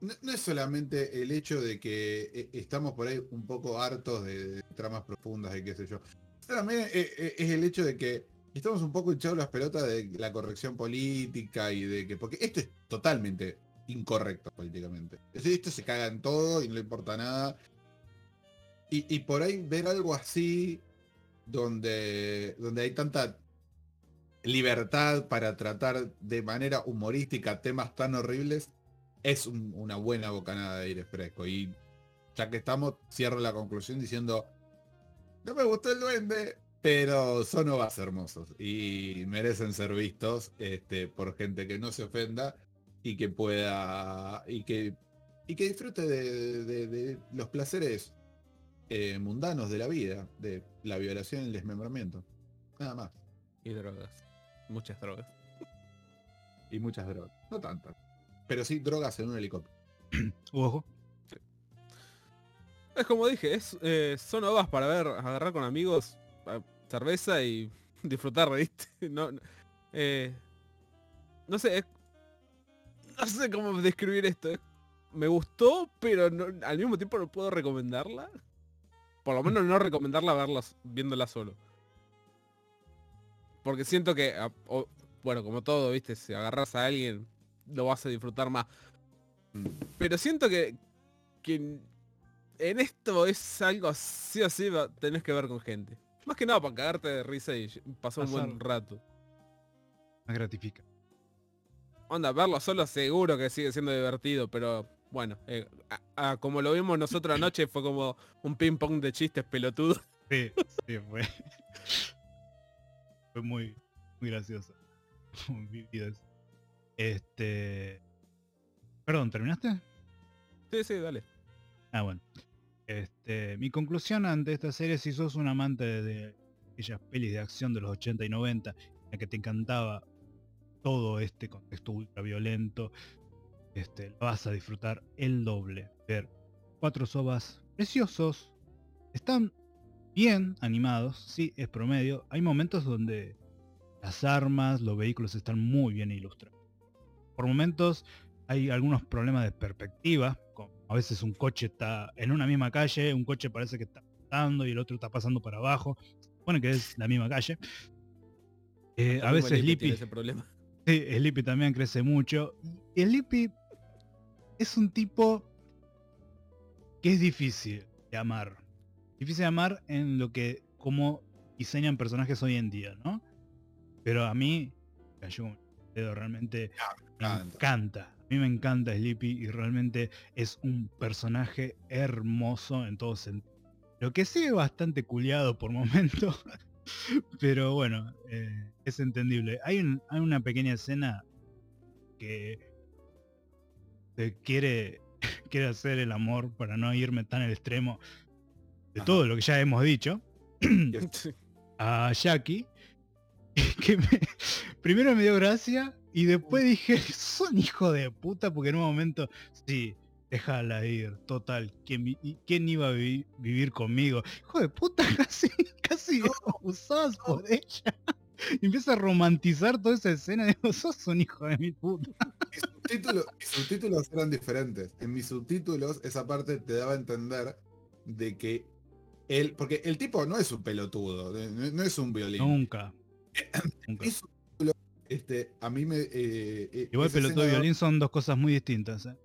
No, no es solamente el hecho de que eh, estamos por ahí un poco hartos de, de tramas profundas y qué sé yo. También eh, eh, es el hecho de que estamos un poco hinchados las pelotas de la corrección política y de que. Porque esto es totalmente incorrecto políticamente. Es decir, Esto se caga en todo y no le importa nada. Y, por ahí ver algo así, donde, donde hay tanta libertad para tratar de manera humorística temas tan horribles, es un- una buena bocanada de aire fresco. Y ya que estamos, cierro la conclusión diciendo, no me gustó el duende, pero son ovas hermosos y merecen ser vistos este, por gente que no se ofenda y que pueda y que y que disfrute de, de- de los placeres eh, mundanos de la vida, de la violación y el desmembramiento. Nada más. Y drogas. Muchas drogas. Y muchas drogas. No tantas. Pero sí drogas en un helicóptero. Ojo. Es como dije, es, eh, son ovas para ver, agarrar con amigos, cerveza y disfrutar, ¿viste? No, no, eh, no sé, es- no sé cómo describir esto. es- me gustó, pero no- al mismo tiempo no puedo recomendarla. Por lo menos no recomendarla verla, viéndola solo. Porque siento que, a- o- bueno, como todo, ¿viste? Si agarras a alguien, lo vas a disfrutar más. Pero siento que, que en esto es algo así así va- tenés que ver con gente. Más que nada para cagarte de risa y pasar un buen rato. Me gratifica. Onda, verlo solo seguro que sigue siendo divertido, pero bueno, eh, a- a- como lo vimos nosotros anoche fue como un ping pong de chistes pelotudos. Sí, sí, fue. fue muy, muy gracioso. Muy. Este. Perdón, ¿terminaste? Sí, sí, dale. Ah, bueno. Este, mi conclusión ante esta serie, si sos un amante de aquellas pelis de acción de los 80 y 90, en la que te encantaba todo este contexto ultra violento, este, vas a disfrutar el doble. Ver cuatro sobas preciosos, están bien animados, sí, es promedio. Hay momentos donde las armas, los vehículos están muy bien ilustrados. Por momentos hay algunos problemas de perspectiva. como A veces un coche está en una misma calle, un coche parece que está pasando y el otro está pasando para abajo. Bueno, que es la misma calle. Eh, a veces Lippy ese problema. Sí, Sleepy también crece mucho. Sleepy es un tipo que es difícil de amar. Difícil de amar en lo que como diseñan personajes hoy en día, ¿no? Pero a mí cayó realmente me encanta. encanta. A mí me encanta Sleepy y realmente es un personaje hermoso en todo sentido. Lo que sí es bastante culiado por momentos, pero bueno, eh, es entendible. Hay, un- hay una pequeña escena que se quiere, quiere hacer el amor para no irme tan al extremo de Ajá. todo lo que ya hemos dicho a Jackie que me- primero me dio gracia y después dije son hijo de puta porque en un momento sí déjala ir total ¿quién, iba a vi- vivir conmigo hijo de puta casi casi abusabas por ella y empieza a romantizar toda esa escena digo sos un hijo de mi puta Mis subtítulos, mis subtítulos eran diferentes. En mis subtítulos esa parte te daba a entender de que él, porque el tipo no es un pelotudo, no, no es un violín. nunca, Nunca. Este, a mí me... eh, eh, igual pelotudo y violín son dos cosas muy distintas ¿eh?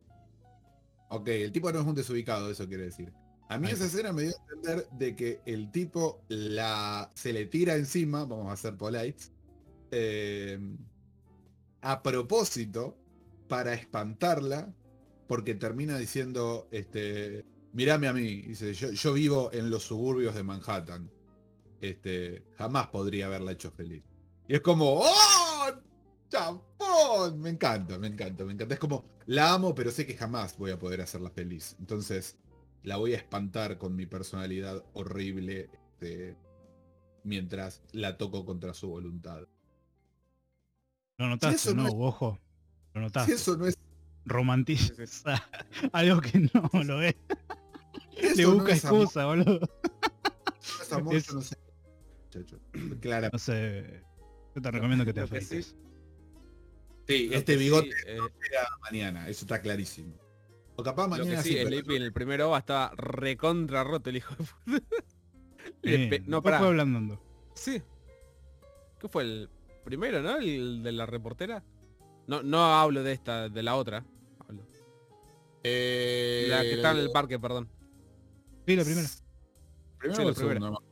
Ok, el tipo no es un desubicado, eso quiere decir. A mí Ahí esa escena me dio a entender de que el tipo la se le tira encima, vamos a ser polites, eh, a propósito para espantarla, porque termina diciendo, este, mirame a mí, dice, yo, yo vivo en los suburbios de Manhattan. Este, jamás podría haberla hecho feliz. Y es como, ¡oh! Me encanta, me encanta, me encanta. Es como, la amo, pero sé que jamás voy a poder hacerla feliz. Entonces, la voy a espantar con mi personalidad horrible este, mientras la toco contra su voluntad. lo notaste eso no no es- ojo lo Si notaste eso no es... romantiza algo que no lo es. Eso Le no busca es amor, excusa, boludo. no es amor, Es- yo no sé. Muchacho, Clara. No sé. Yo te recomiendo que te afeites. Sí, Lo este que bigote sí, eh, era mañana, eso está clarísimo. O capaz lo mañana que sí, sí, pero- Sleepy en el primer OVA estaba recontra roto el hijo de puta. Pe- no, pará. fue hablando. Sí. ¿Qué fue el primero, no? El de la reportera. No, no hablo de esta, de la otra. Hablo. Eh, La que está en el parque, perdón. Sí, la primera. Primero Sí, o la primera. segundo,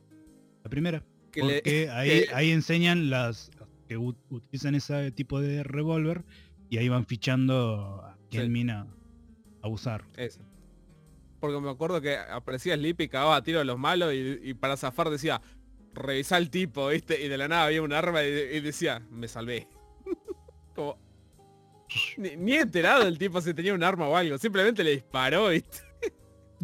La primera. Que le- Porque ahí, que- ahí enseñan las que utilizan ese tipo de revólver y ahí van fichando a quién Sí. mina a usar. Eso. Porque me acuerdo que aparecía Sleepy, cagaba a tiro a los malos y, y para zafar decía, revisá el tipo, ¿viste? Y de la nada había un arma y, y decía, me salvé. Como... Ni, ni enterado el tipo si tenía un arma o algo, simplemente le disparó, ¿viste?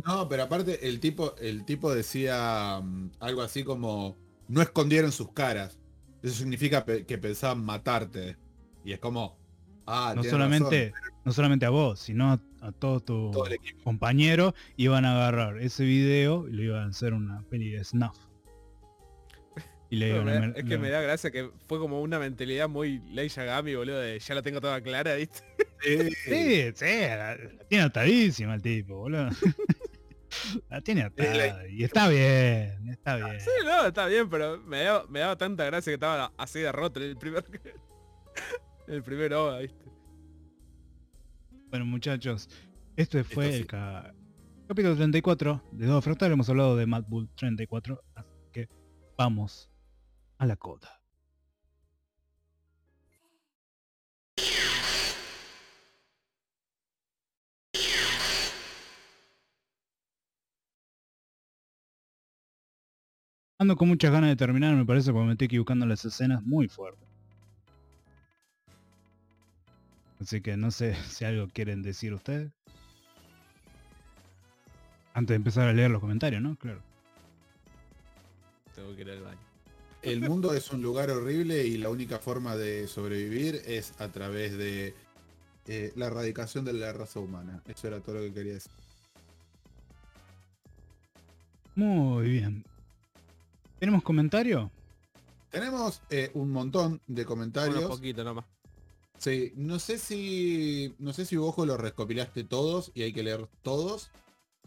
No, pero aparte el tipo, el tipo decía mm, algo así como no escondieron sus caras. Eso significa pe- que pensaban matarte. Y es como, ah, No solamente, razón, no solamente a vos, sino a, a todos tus todo compañeros iban a agarrar ese video y lo iban a hacer una peli de snuff. Y le me es que me da gracia que fue como una mentalidad muy Ley Yagami, boludo, de ya la tengo toda clara, ¿viste? Sí. Sí, sí, la, la tiene atadísima el tipo, boludo. la tiene atada. Y está bien, está bien. Sí, no, está bien, pero me daba, me daba tanta gracia que estaba así de roto el primer... el primer OVA, ¿viste? Bueno, muchachos, este fue Esto sí. el ca- capítulo 34 de Dodo Fractal. Hemos hablado de Mad Bull 34, así que vamos a la coda. Ando con muchas ganas de terminar, me parece, porque me estoy equivocando en las escenas muy fuerte. Así que no sé si algo quieren decir ustedes. Antes de empezar a leer los comentarios, ¿no? Claro. Tengo que ir al baño. El mundo es un lugar horrible y la única forma de sobrevivir es a través de eh, la erradicación de la raza humana. Eso era todo lo que quería decir. Muy bien. ¿Tenemos comentario? Tenemos eh, un montón de comentarios. poquito nomás. Sí, no sé si. No sé si vos lo recopilaste todos y hay que leer todos.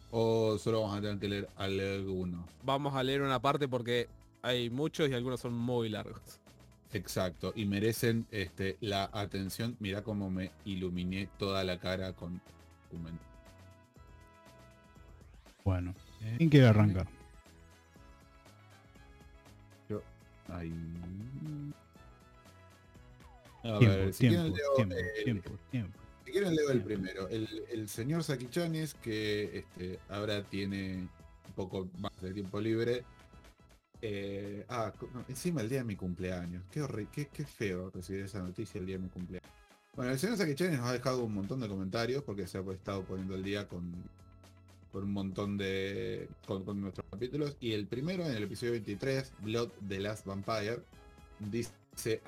O solo vamos a tener que leer algunos. Vamos a leer una parte porque hay muchos y algunos son muy largos. Exacto. Y merecen este, la atención. Mirá cómo me iluminé toda la cara con document. Bueno, ¿quién quiere arrancar? Ahí. A Tiempo, ver, si tiempo, quieren leo, tiempo, eh, tiempo, tiempo. Si quieren leo el primero. El, el señor Sakichanes, que este, ahora tiene un poco más de tiempo libre. Eh, ah, encima el día de mi cumpleaños. Qué, horri- qué, qué feo recibir esa noticia el día de mi cumpleaños. Bueno, el señor Sakichanes nos ha dejado un montón de comentarios porque se ha estado poniendo el día con, con un montón de. Con, nuestros capítulos. Y el primero, en el episodio 23, Blood the Last Vampire, dice.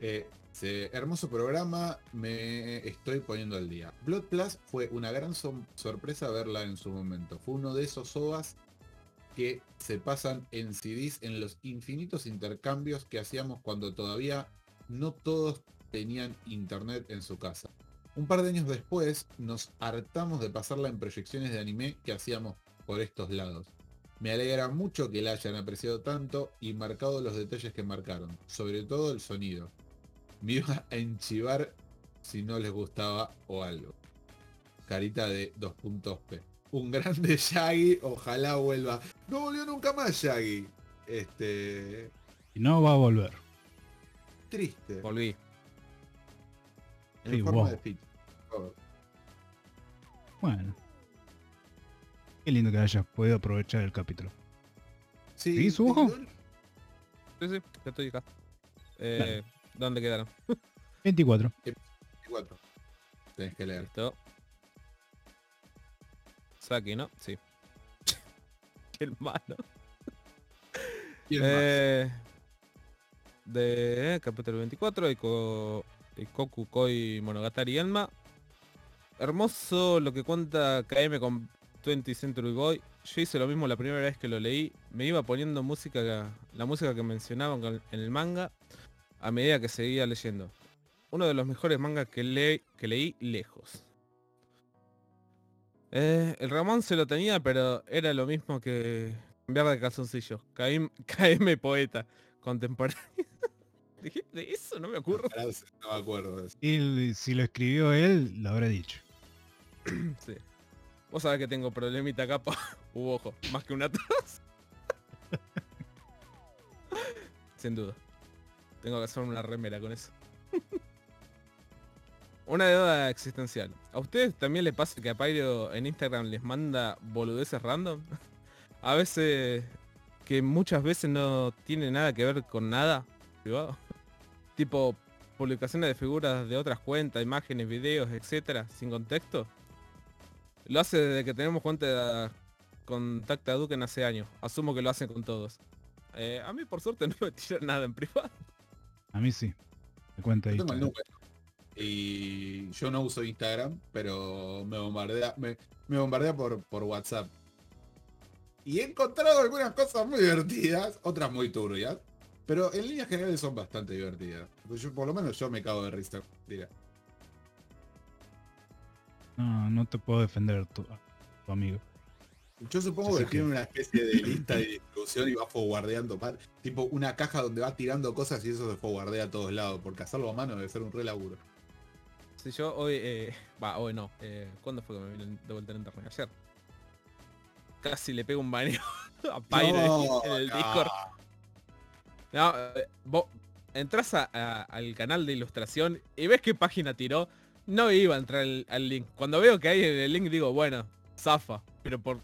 eh, Dice, hermoso programa, me estoy poniendo al día. Blood Plus fue una gran sorpresa verla en su momento. Fue uno de esos OVAs que se pasan en CDs en los infinitos intercambios que hacíamos cuando todavía no todos tenían internet en su casa. Un par de años después nos hartamos de pasarla en proyecciones de anime que hacíamos por estos lados. Me alegra mucho que la hayan apreciado tanto y marcado los detalles que marcaron, sobre todo el sonido me iba a enchivar si no les gustaba o algo. Carita de dos puntos P. Un grande Shaggy, ojalá vuelva. No volvió nunca más Shaggy. Este. Y no va a volver. Triste. Volví. En Sí, forma wow. de favor. Bueno. Qué lindo que hayas podido aprovechar el capítulo. Sí, ¿Seguís, Hugo? ¿dónde- Sí, sí, ya estoy acá. Eh, ¿Dónde quedaron? 24. 24. Tenés que leer. Listo. Saki, ¿no? Sí. Qué malo. ¿Quién más? Eh, de eh, capítulo 24, Iko, Ikoku Koi Monogatari Elma. Hermoso lo que cuenta KM con 20 Century Boy. Yo hice lo mismo la primera vez que lo leí. Me iba poniendo música, la música que mencionaban en el manga a medida que seguía leyendo. Uno de los mejores mangas que, le- que leí lejos. Eh, el Ramón se lo tenía, pero era lo mismo que cambiar de calzoncillo. KM, KM poeta contemporáneo. ¿Dijiste eso? No me ocurre. No me acuerdo. Y si lo escribió él, lo habrá dicho. Sí. Vos sabés que tengo problemita acá por u ojo, más que una tos. Sin duda. Tengo que hacer una remera con eso. una duda existencial. ¿A ustedes también les pasa que a Pyro en Instagram les manda boludeces random? a veces que muchas veces no tiene nada que ver con nada privado. Tipo publicaciones de figuras de otras cuentas, imágenes, videos, etcétera, sin contexto. Lo hace desde que tenemos cuenta contacta a Duken hace años. Asumo que lo hacen con todos. Eh, a mí por suerte no me tiran nada en privado. A mí sí. Me cuenta ahí. Y yo no uso Instagram, pero me bombardea, me, me bombardea por, por WhatsApp. Y he encontrado algunas cosas muy divertidas, otras muy turbias. Pero en líneas generales son bastante divertidas. Pues yo, por lo menos yo me cago de risa. Mira. No, no te puedo defender tu, tu amigo. Yo supongo que tiene una especie de lista de distribución y va forwardeando. Tipo una caja donde va tirando cosas y eso se forwardea a todos lados. Porque hacerlo a mano debe ser un re laburo. Si yo hoy, eh, va, hoy no. Eh, ¿Cuándo fue que me vine de vuelta en internet? Ayer. Casi le pego un baneo a Pyro No, en el no. Discord. No, eh, vos entras a- a- al canal de ilustración y ves qué página tiró. No iba a entrar al, al link. Cuando veo que hay en el link digo, bueno, zafa. Pero por.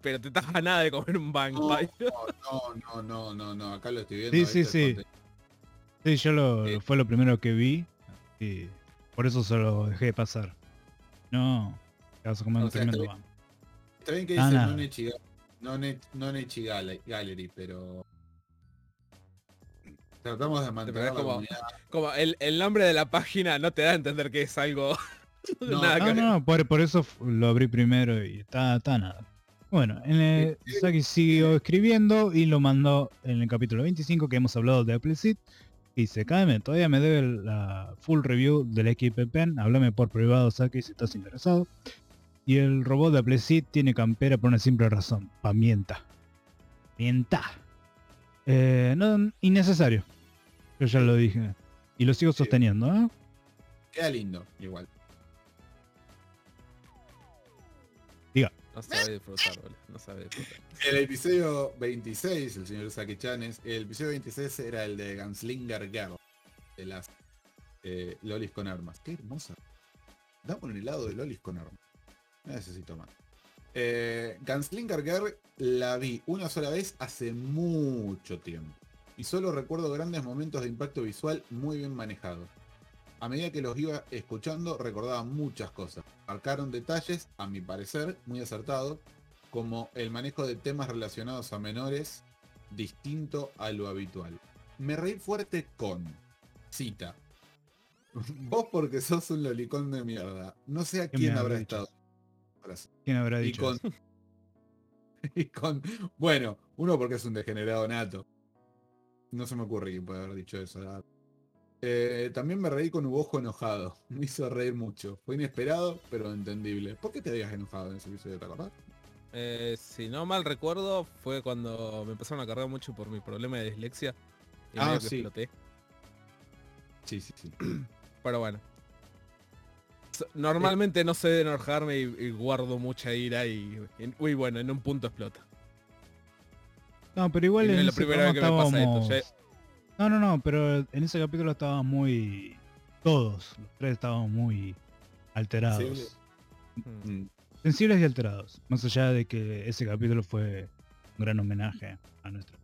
Pero te estás nada de comer un bang, No, no, no, no, no, no. Acá lo estoy viendo. Sí, sí, sí. contenido. Sí, yo lo, Eh. fue lo primero que vi. Y por eso se lo dejé pasar. No, te vas a comer O un sea, tremendo estoy- ban. Está bien que Ah, dice non-e- non-echi gala- gallery, pero tratamos de mantener la como- comunidad. Como el, el nombre de la página no te da a entender que es algo. No, nada que No, no, por, por eso lo abrí primero y está, está nada. Bueno, en el, Saki siguió escribiendo y lo mandó en el capítulo 25 que hemos hablado de Appleseed Dice, KM, todavía me debe la full review del equipo Pen. Háblame por privado, Saki, si estás interesado. Y el robot de Appleseed tiene campera por una simple razón. Pamienta. Pamienta. Eh, no, innecesario. Yo ya lo dije. Y lo sigo sosteniendo, ¿eh? Queda lindo, igual. No sabe disfrutar, boludo. No sabe disfrutar. El episodio 26, el señor Saki Chanes, el episodio 26 era el de Gunslinger Girl, de las eh, lolis con armas. Qué hermosa. Dame un helado de lolis con armas. No necesito más. Eh, Gunslinger Girl la vi una sola vez hace mucho tiempo. Y solo recuerdo grandes momentos de impacto visual muy bien manejados. A medida que los iba escuchando, recordaba muchas cosas. Marcaron detalles, a mi parecer, muy acertados, como el manejo de temas relacionados a menores distinto a lo habitual. Me reí fuerte con cita. Vos porque sos un lolicón de mierda. No sé a ¿Qué quién habrá dicho? estado. ¿Quién habrá Y dicho con, y con. Bueno, uno porque es un degenerado nato. No se me ocurre quién puede haber dicho eso. Eh, también me reí con un ojo enojado. Me hizo reír mucho. Fue inesperado, pero entendible. ¿Por qué te habías enojado en ese episodio? ¿Te acordás? Eh, si no mal recuerdo, fue cuando me empezaron a cargar mucho por mi problema de dislexia. Y Ah, que sí. exploté. Sí, sí, sí. Pero bueno. Normalmente no sé de enojarme y, y guardo mucha ira y, y- uy bueno, en un punto explota. No, pero igual en es la primera vez que me pasa esto, No, no, no, pero en ese capítulo estábamos muy... Todos, los tres estábamos muy alterados. Sensibles. Mm. Sensibles y alterados. Más allá de que ese capítulo fue un gran homenaje a nuestra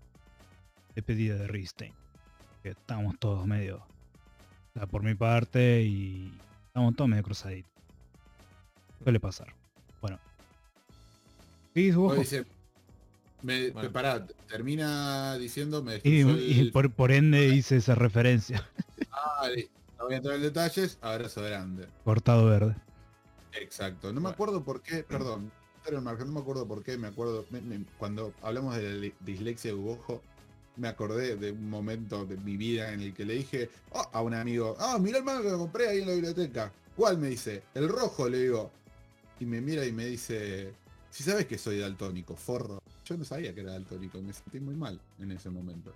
despedida de Ristein. Que estábamos todos medio... O sea, por mi parte y... Estábamos todos medio cruzaditos. Suele pasar. Bueno. Sí, dice, me, Bueno. pará, termina diciendo me Y, destruyó y el- por, por ende hice esa referencia. Ah, listo. No voy a entrar en detalles. Abrazo grande. Cortado verde. Exacto. No me acuerdo por qué, perdón. Pero no me acuerdo por qué, me acuerdo, me- me- cuando hablamos de la dislexia de Ubojo, me acordé de un momento de mi vida en el que le dije ah, a un amigo, ah, mira el manga que compré ahí en la biblioteca. ¿Cuál? Me dice, el rojo, le digo. Y me mira y me dice, si sabes que soy daltónico, forro. Yo no sabía que era daltónico, me sentí muy mal en ese momento.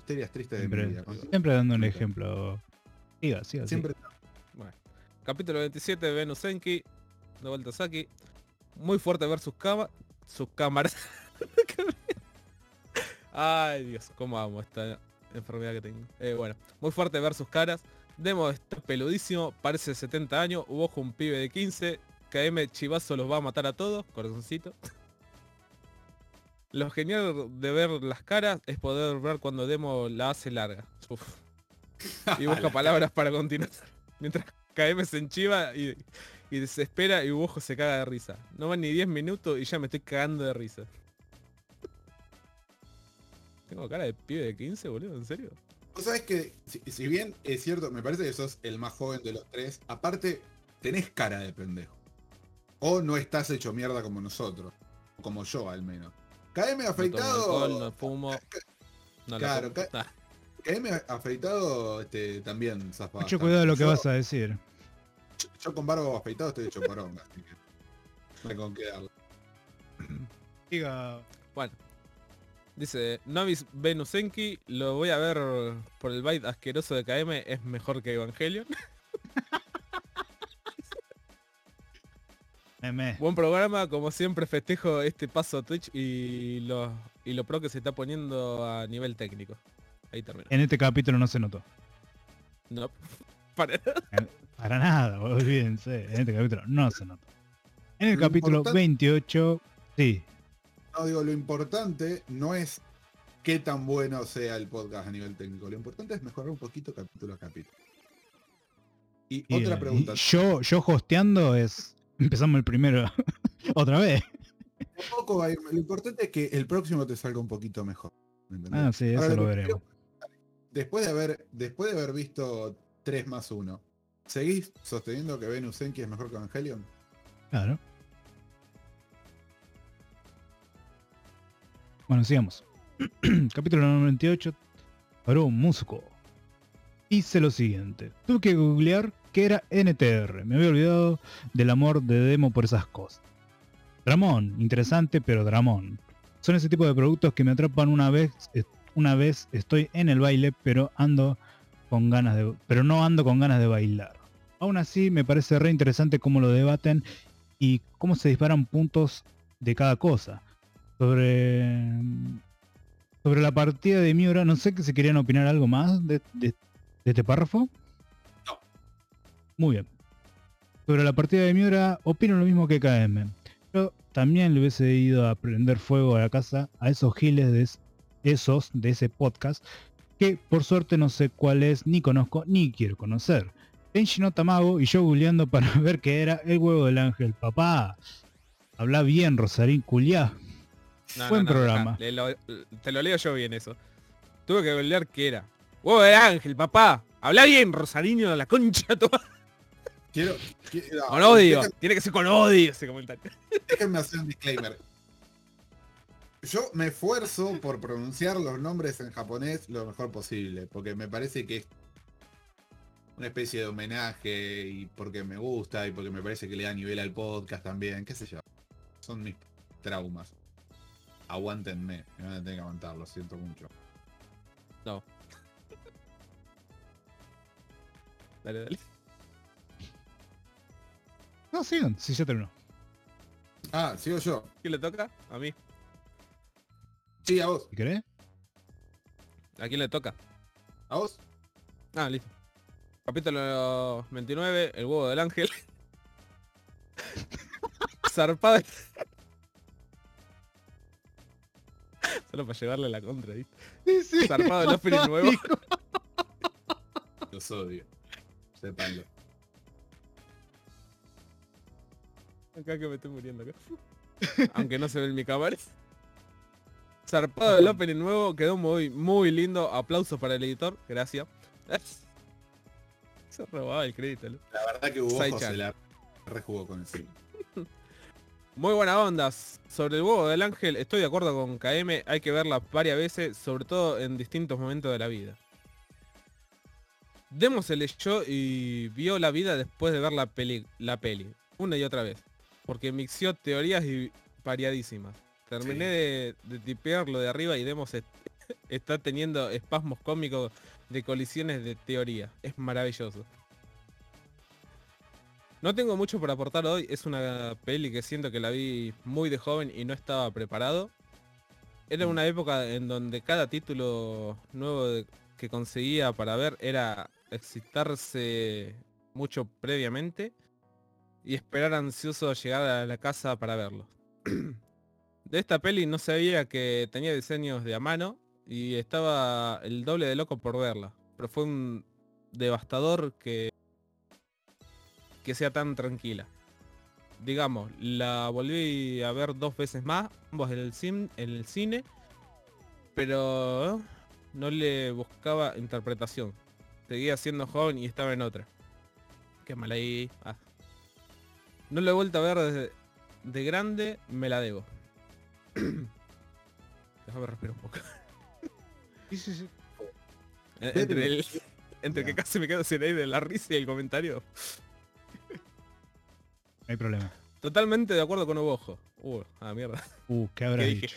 Historias tristes de mi Siempre, vida. siempre dando un ejemplo. Siga, siga. siga. Siempre Bueno. Capítulo 27 de Venus Enki. De vuelta Saki. Muy fuerte ver sus cama sus cámaras. Ay Dios, cómo amo esta enfermedad que tengo. Eh, bueno, muy fuerte ver sus caras. Demo está peludísimo, parece de 70 años, Ubojo un pibe de 15, KM Chivazo los va a matar a todos, corazoncito. Lo genial de ver las caras es poder ver cuando Demo la hace larga. Uf. Y busca palabras para continuar. Mientras KM se enchiva y, y desespera y Ubojo se caga de risa. No van ni 10 minutos y ya me estoy cagando de risa. Tengo cara de pibe de 15, boludo, ¿en serio? Vos sabés que, si, si bien es cierto, me parece que sos el más joven de los tres, aparte, tenés cara de pendejo. O no estás hecho mierda como nosotros. Como yo, al menos. KM No afeitado. alcohol, no fumo. No la Claro, Ah, KM afeitado este, también zafa Mucho cuidado lo que Yo- vas a decir. Yo, yo con barba afeitado estoy hecho poronga, así que. No hay con qué darle. Siga. Bueno. Dice, Novis Venusenki, lo voy a ver por el byte asqueroso de KM, es mejor que Evangelion. Meme. Buen programa, como siempre festejo este paso a Twitch y lo, y lo pro que se está poniendo a nivel técnico. Ahí termina. En este capítulo no se notó. No. Para Para nada, olvídense. En este capítulo no se notó. En el Lo capítulo importante- 28, sí. No, digo, lo importante no es qué tan bueno sea el podcast a nivel técnico. Lo importante es mejorar un poquito capítulo a capítulo. Y, y, otra pregunta. y yo, yo hosteando es. Empezamos el primero otra vez. Tampoco va a ir- Lo importante es que el próximo te salga un poquito mejor. ¿me entendés? Ah, sí, eso lo veremos. Después de haber, después de haber visto 3 más 1, ¿seguís sosteniendo que Venus Enki es mejor que Evangelion? Claro. Bueno, sigamos. Capítulo 98. para un músico. Hice lo siguiente. Tuve que googlear qué era NTR. Me había olvidado del amor de Demo por esas cosas. Dramón, interesante, pero Dramón. Son ese tipo de productos que me atrapan una vez, una vez estoy en el baile, pero ando con ganas de, pero no ando con ganas de bailar. Aún así, me parece re interesante cómo lo debaten y cómo se disparan puntos de cada cosa. Sobre sobre la partida de Miura, no sé que si querían opinar algo más de- de este párrafo. Muy bien. Sobre la partida de Miura, opino lo mismo que KM. Yo también le hubiese ido a prender fuego a la casa a esos giles de es- esos de ese podcast que por suerte no sé cuál es, ni conozco, ni quiero conocer. Tenshi no Tamago y yo googleando para ver qué era el huevo del ángel. Papá, habla bien, Rosarín Culiá. No, Buen no, no, programa. lo- te lo leo yo bien eso. Tuve que googlear qué era. Huevo de ángel, papá. Habla bien, Rosarino, la concha madre. Quiero, quiero- Con odio. Tiene que ser con odio ese comentario. Déjenme hacer un disclaimer. Yo me esfuerzo por pronunciar los nombres en japonés lo mejor posible, porque me parece que es una especie de homenaje y porque me gusta y porque me parece que le da nivel al podcast también, qué sé yo. Son mis traumas. Aguántenme, me van a tener que aguantar, lo siento mucho. No. Dale, dale. No, sigan, si ya terminó. Ah, sigo yo. ¿Quién le toca? A mí. Sí, a vos. Si querés. ¿A quién le toca? ¿A vos? Ah, listo. Capítulo 29, el huevo del ángel. Zarpada. Solo para llevarle la contra, ¿viste? Zarpado el opening nuevo. Los odio. Sépanlo. Acá que me estoy muriendo acá. Aunque no se ve en mi cámara. Zarpado el opening nuevo, quedó muy, muy lindo. Aplausos para el editor, gracias. Se robaba el crédito, ¿no? La verdad que hubo se la rejugó con eso. Muy buena onda. Sobre el huevo del ángel, estoy de acuerdo con KM, hay que verla varias veces, sobre todo en distintos momentos de la vida. Demo se leyó y vio la vida después de ver la peli, la peli, una y otra vez, porque mixió teorías y variadísimas. Terminé de, de tipearlo de arriba y Demo se está teniendo espasmos cómicos de colisiones de teoría. Es maravilloso. No tengo mucho por aportar hoy, es una peli que siento que la vi muy de joven y no estaba preparado. Era una época en donde cada título nuevo de- que conseguía para ver era excitarse mucho previamente y esperar ansioso llegar a la casa para verlo. de esta peli no sabía que tenía diseños de a mano y estaba el doble de loco por verla. Pero fue un devastador que que sea tan tranquila. Digamos, la volví a ver dos veces más, ambos en el, cine, pero no le buscaba interpretación. Seguía siendo joven y estaba en otra. Qué mal ahí. Ah. No la he vuelto a ver desde de grande, me la debo. Déjame respirar un poco. Sí, sí, sí. Eh, Entre, el- entre que casi me quedo sin aire de la risa y el comentario. No hay problema. Totalmente de acuerdo con Obojo. Uh, ah, mierda. Uh, ¿qué habrá ¿Qué dicho? dije?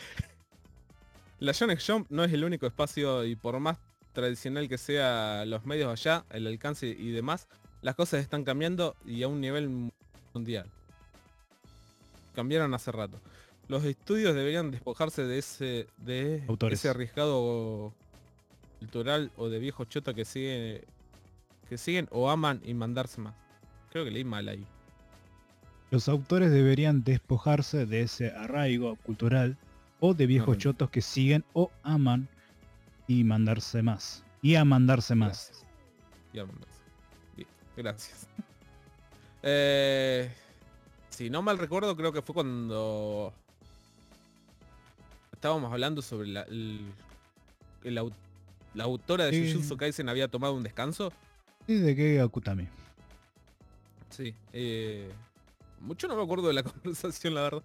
La Yonex Jump no es el único espacio y por más tradicional que sea los medios allá, el alcance y demás, las cosas están cambiando y a un nivel mundial. Cambiaron hace rato. Los estudios deberían despojarse de ese de Autores. ese arriesgado cultural o de viejo chota que sigue que siguen o aman y mandarse más. Creo que leí mal ahí. Los autores deberían despojarse de ese arraigo cultural o de viejos chotos que siguen o aman y mandarse más. Y a mandarse más. Gracias. Y a mandarse. Listo, Gracias. Eh, si no mal recuerdo, creo que fue cuando estábamos hablando sobre la, el- el au- la autora de Sí. Jujutsu Kaisen había tomado un descanso. ¿Y de qué Akutami? Sí. eh, mucho no me acuerdo de la conversación, la verdad.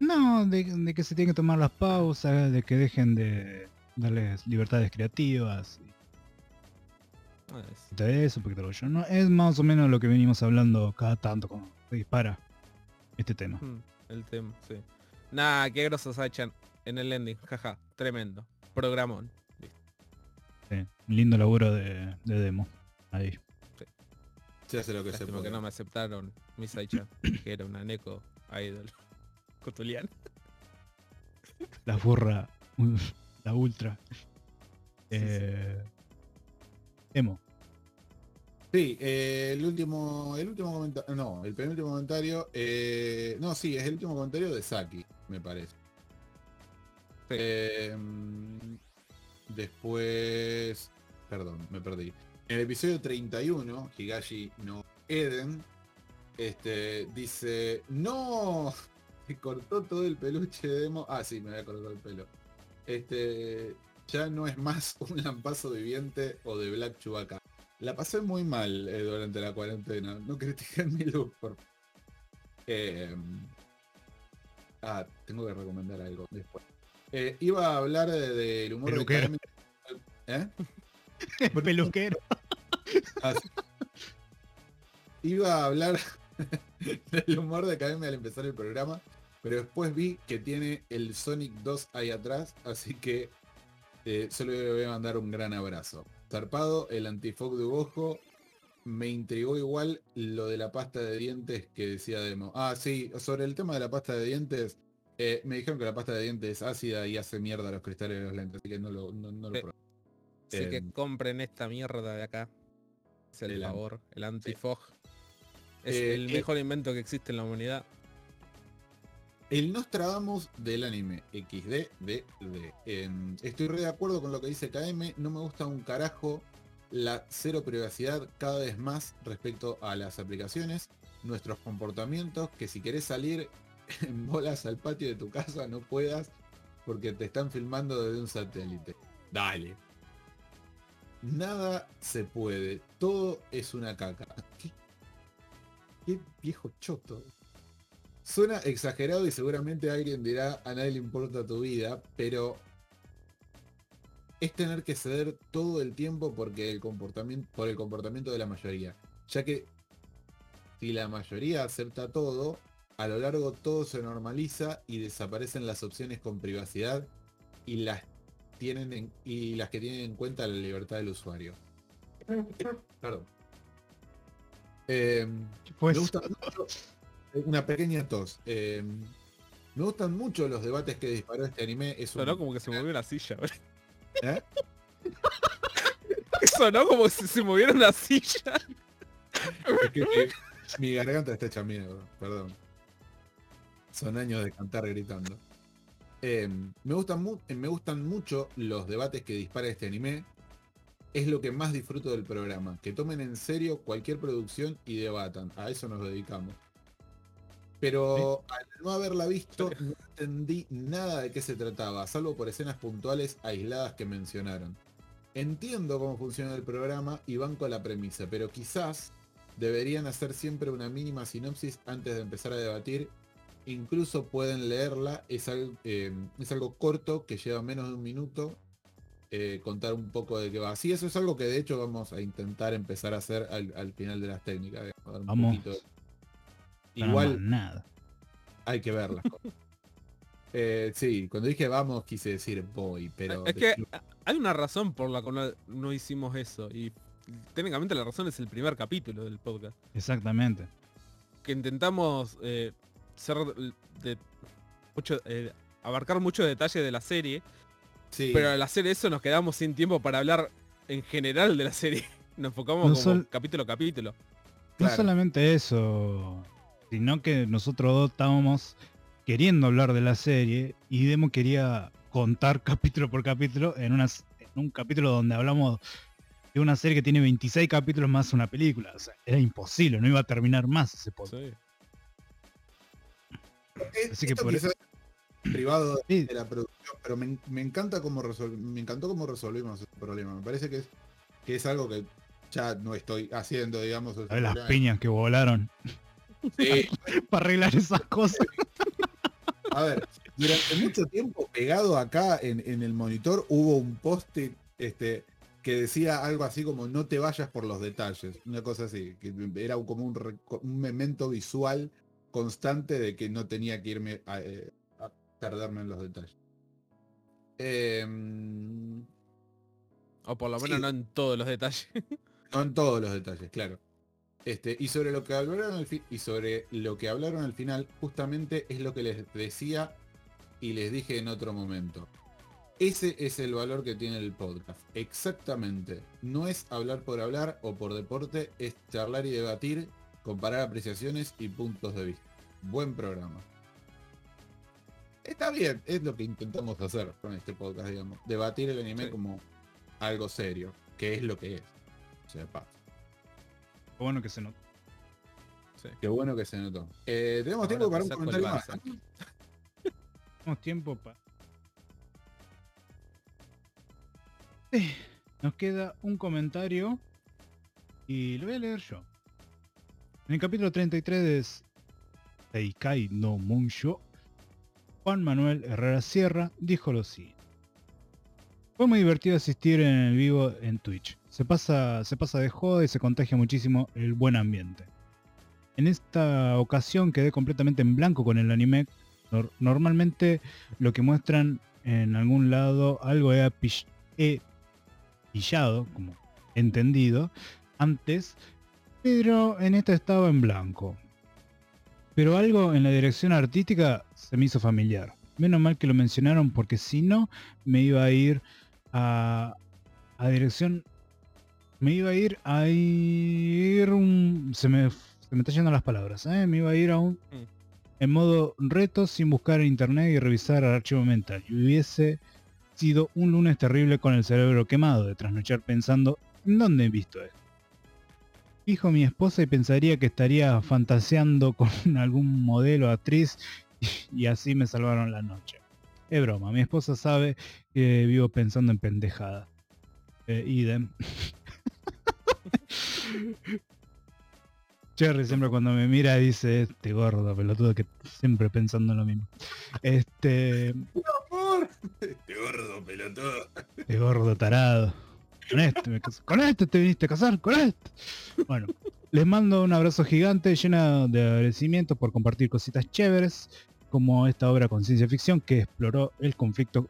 No, de, de que se tienen que tomar las pausas, de que dejen de, darles libertades creativas. Es- de eso, yo. No, es más o menos lo que venimos hablando cada tanto cuando se dispara este tema. Hmm, el tema, sí. Nah, qué grosos echan en el ending, jaja, tremendo. Programón. Listo. Sí, un lindo laburo de, de demo. Ahí. Se hace lo que se puede. que no me aceptaron mi Saichan, que era una Neko idol. Cotulian. La burra. La ultra. Eh, Emo. Sí, eh, el último, el último comentario, no, el penúltimo comentario, eh, no, sí, es el último comentario de Saki, me parece. Eh, después, perdón, me perdí. En el episodio 31, Higashi no Eden, este, dice, no, se cortó todo el peluche de Demo. Ah, sí, me había cortado el pelo. Este, ya no es más un lampazo viviente o de Black Chewbacca. La pasé muy mal eh, durante la cuarentena. No critiquen mi look, por Eh, ah, tengo que recomendar algo después. Eh, iba a hablar de- del humor Peluquero. de Kagami- ¿Eh? Peluquero. Ah, sí. Iba a hablar del humor de Academia al empezar el programa, pero después vi que tiene el Sonic 2 ahí atrás, así que eh, solo le voy a mandar un gran abrazo. Zarpado, el antifog de ojo. Me intrigó igual lo de la pasta de dientes que decía Demo. Ah, sí, sobre el tema de la pasta de dientes, eh, me dijeron que la pasta de dientes es ácida y hace mierda los cristales de los lentes, así que no lo, no, no lo Sí. probé. Así que Em, compren esta mierda de acá. Es el el favor, el antifog. Es Eh, el mejor invento que existe en la humanidad. El Nostradamus del anime XD. Em, estoy re de acuerdo con lo que dice KM, no me gusta un carajo la cero privacidad cada vez más respecto a las aplicaciones, nuestros comportamientos, que si querés salir en bolas al patio de tu casa no puedas porque te están filmando desde un satélite. Dale. Nada se puede, todo es una caca. ¿Qué, qué viejo choto. Suena exagerado y seguramente alguien dirá a nadie le importa tu vida, pero es tener que ceder todo el tiempo porque el comportamiento, por el comportamiento de la mayoría. Ya que si la mayoría acepta todo, a lo largo todo se normaliza y desaparecen las opciones con privacidad y las tienen en- y las que tienen en cuenta la libertad del usuario. Perdón. Em, Pues, me gusta mucho- una pequeña tos. Eh, me gustan mucho los debates que disparó este anime. Es un- Sonó como que se movió una silla. ¿Eh? Sonó como si se moviera una silla. es que mi, mi garganta está hecha mierda, perdón. Son años de cantar gritando. Eh, me, gustan eh, me gustan mucho los debates que dispara este anime. Es lo que más disfruto del programa. Que tomen en serio cualquier producción y debatan. A eso nos dedicamos. Pero al no haberla visto, no entendí nada de qué se trataba, salvo por escenas puntuales aisladas que mencionaron. Entiendo cómo funciona el programa y banco la premisa, pero quizás deberían hacer siempre una mínima sinopsis antes de empezar a debatir. Incluso pueden leerla, es, al- eh, es algo corto que lleva menos de un minuto. eh, contar un poco de qué va. Sí, eso es algo que de hecho vamos a intentar empezar a hacer al, al final de las técnicas. digamos, dar un Vamos. poquito- Igual nada. hay que verlas. Eh, sí, cuando dije vamos quise decir voy, pero... Es que hay una razón por la cual no hicimos eso. Y técnicamente la razón es el primer capítulo del podcast. Exactamente. Que intentamos eh, ser de mucho, eh, abarcar mucho detalle de la serie. sí, Pero al hacer eso nos quedamos sin tiempo para hablar en general de la serie. Nos enfocamos No como sol- capítulo a capítulo. No Claro. solamente eso, sino que nosotros dos estábamos queriendo hablar de la serie y Demo quería contar capítulo por capítulo en, un capítulo donde hablamos de una serie que tiene 26 capítulos más una película. O sea, era imposible, no iba a terminar más ese podcast. Sí. Así que esto por- quizás es privado de, Sí. de la producción, pero me, me encanta cómo me encantó cómo resolvimos ese problema. Me parece que es, que es algo que ya no estoy haciendo, digamos. ¿Sabes las piñas que volaron Sí, para arreglar esas cosas? A ver, durante mucho tiempo pegado acá en, en el monitor hubo un poste este, que decía algo así como no te vayas por los detalles, una cosa así, que era como un, un memento visual constante de que no tenía que irme a, eh, a perderme en los detalles. Em, O por lo Sí. menos no en todos los detalles. no en todos los detalles, claro. Este, y sobre lo que hablaron al y sobre lo que hablaron al final, justamente es lo que les decía y les dije en otro momento. Ese es el valor que tiene el podcast. Exactamente. No es hablar por hablar o por deporte, es charlar y debatir, comparar apreciaciones y puntos de vista. Buen programa. Está bien, es lo que intentamos hacer con este podcast, digamos. Debatir el anime Sí. como algo serio, que es lo que es. O sea, paz. Qué bueno que se nota. Sí. Qué bueno que se notó. Eh, tenemos Ahora tiempo para un comentario más. Tenemos tiempo para... Nos queda un comentario y lo voy a leer yo. En el capítulo 33 de Seikai no Munsho, Juan Manuel Herrera Sierra dijo lo siguiente. Fue muy divertido asistir en vivo en Twitch. Se pasa, se pasa de joda y se contagia muchísimo el buen ambiente. En esta ocasión quedé completamente en blanco con el anime. Nor- normalmente lo que muestran en algún lado algo he, he pillado, como entendido, antes, pero en esta estaba en blanco. Pero algo en la dirección artística se me hizo familiar. Menos mal que lo mencionaron porque si no me iba a ir a, a dirección... Me iba a ir a ir un... Se me, se me está yendo las palabras. ¿eh? Me iba a ir a un... Mm. En modo reto sin buscar en internet y revisar el archivo mental. Y hubiese sido un lunes terrible con el cerebro quemado de trasnochar pensando ¿en dónde he visto esto? Fijo mi esposa y pensaría que estaría fantaseando con algún modelo, actriz y así me salvaron la noche. Es broma, mi esposa sabe que vivo pensando en pendejada. Eh, idem. Cherry siempre cuando me mira dice, este gordo pelotudo que siempre pensando en lo mismo. Este, Por- Este gordo pelotudo. este gordo tarado. Con este, me con este te viniste a casar, con este. Bueno, les mando un abrazo gigante lleno de agradecimientos por compartir cositas chéveres, como esta obra con ciencia ficción que exploró el conflicto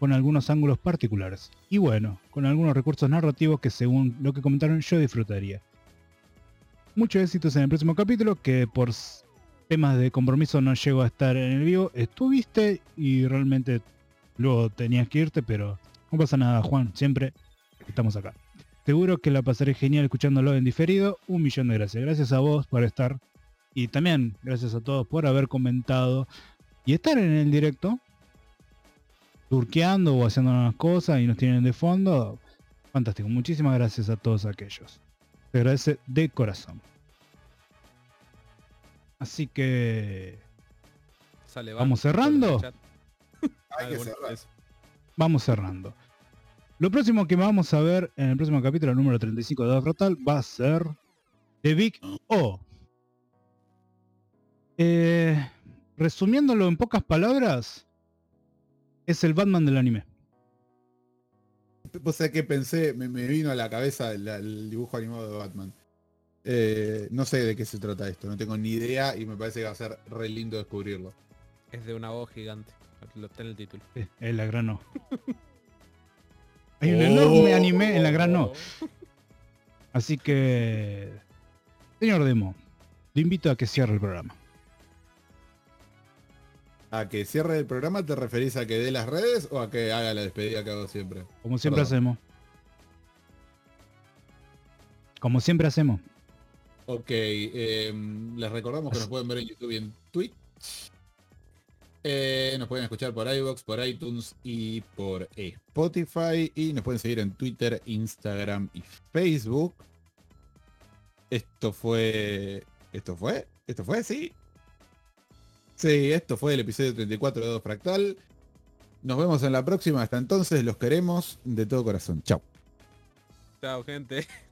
con algunos ángulos particulares. Y bueno, con algunos recursos narrativos que según lo que comentaron yo disfrutaría. Muchos éxitos en el próximo capítulo, que por temas de compromiso no llego a estar en el vivo. Estuviste y realmente luego tenías que irte, pero no pasa nada, Juan, siempre estamos acá. Seguro que la pasaré genial escuchándolo en diferido. Un millón de gracias. Gracias a vos por estar. Y también gracias a todos por haber comentado y estar en el directo. Turqueando o haciendo unas cosas y nos tienen de fondo. Fantástico. Muchísimas gracias a todos aquellos. Se agradece de corazón. Así que Sale, ¿Vamos cerrando? Hay que cerrar. vamos cerrando. Lo próximo que vamos a ver en el próximo capítulo, el número 35 de Frotal, va a ser The Big O. Eh, resumiéndolo en pocas palabras, es el Batman del anime. O sea que pensé, me, me vino a la cabeza el, el dibujo animado de Batman. Eh, no sé de qué se trata esto, no tengo ni idea y me parece que va a ser re lindo descubrirlo. Es de una voz gigante. Lo está en el título. Eh, Es la gran O. Hay un Oh. enorme anime en la gran O. Así que, señor Demo, le invito a que cierre el programa. ¿A que cierre el programa te referís a que dé las redes o a que haga la despedida que hago siempre? Como siempre Perdón. hacemos. Como siempre hacemos. Ok, eh, les recordamos que nos pueden ver en YouTube y en Twitch. Eh, nos pueden escuchar por iVoox, por iTunes y por Spotify. Y nos pueden seguir en Twitter, Instagram y Facebook. Esto fue... ¿Esto fue? ¿Esto fue? Sí. Sí, esto fue el episodio 34 de 2 Fractal. Nos vemos en la próxima. Hasta entonces, los queremos de todo corazón. Chao. Chao, gente.「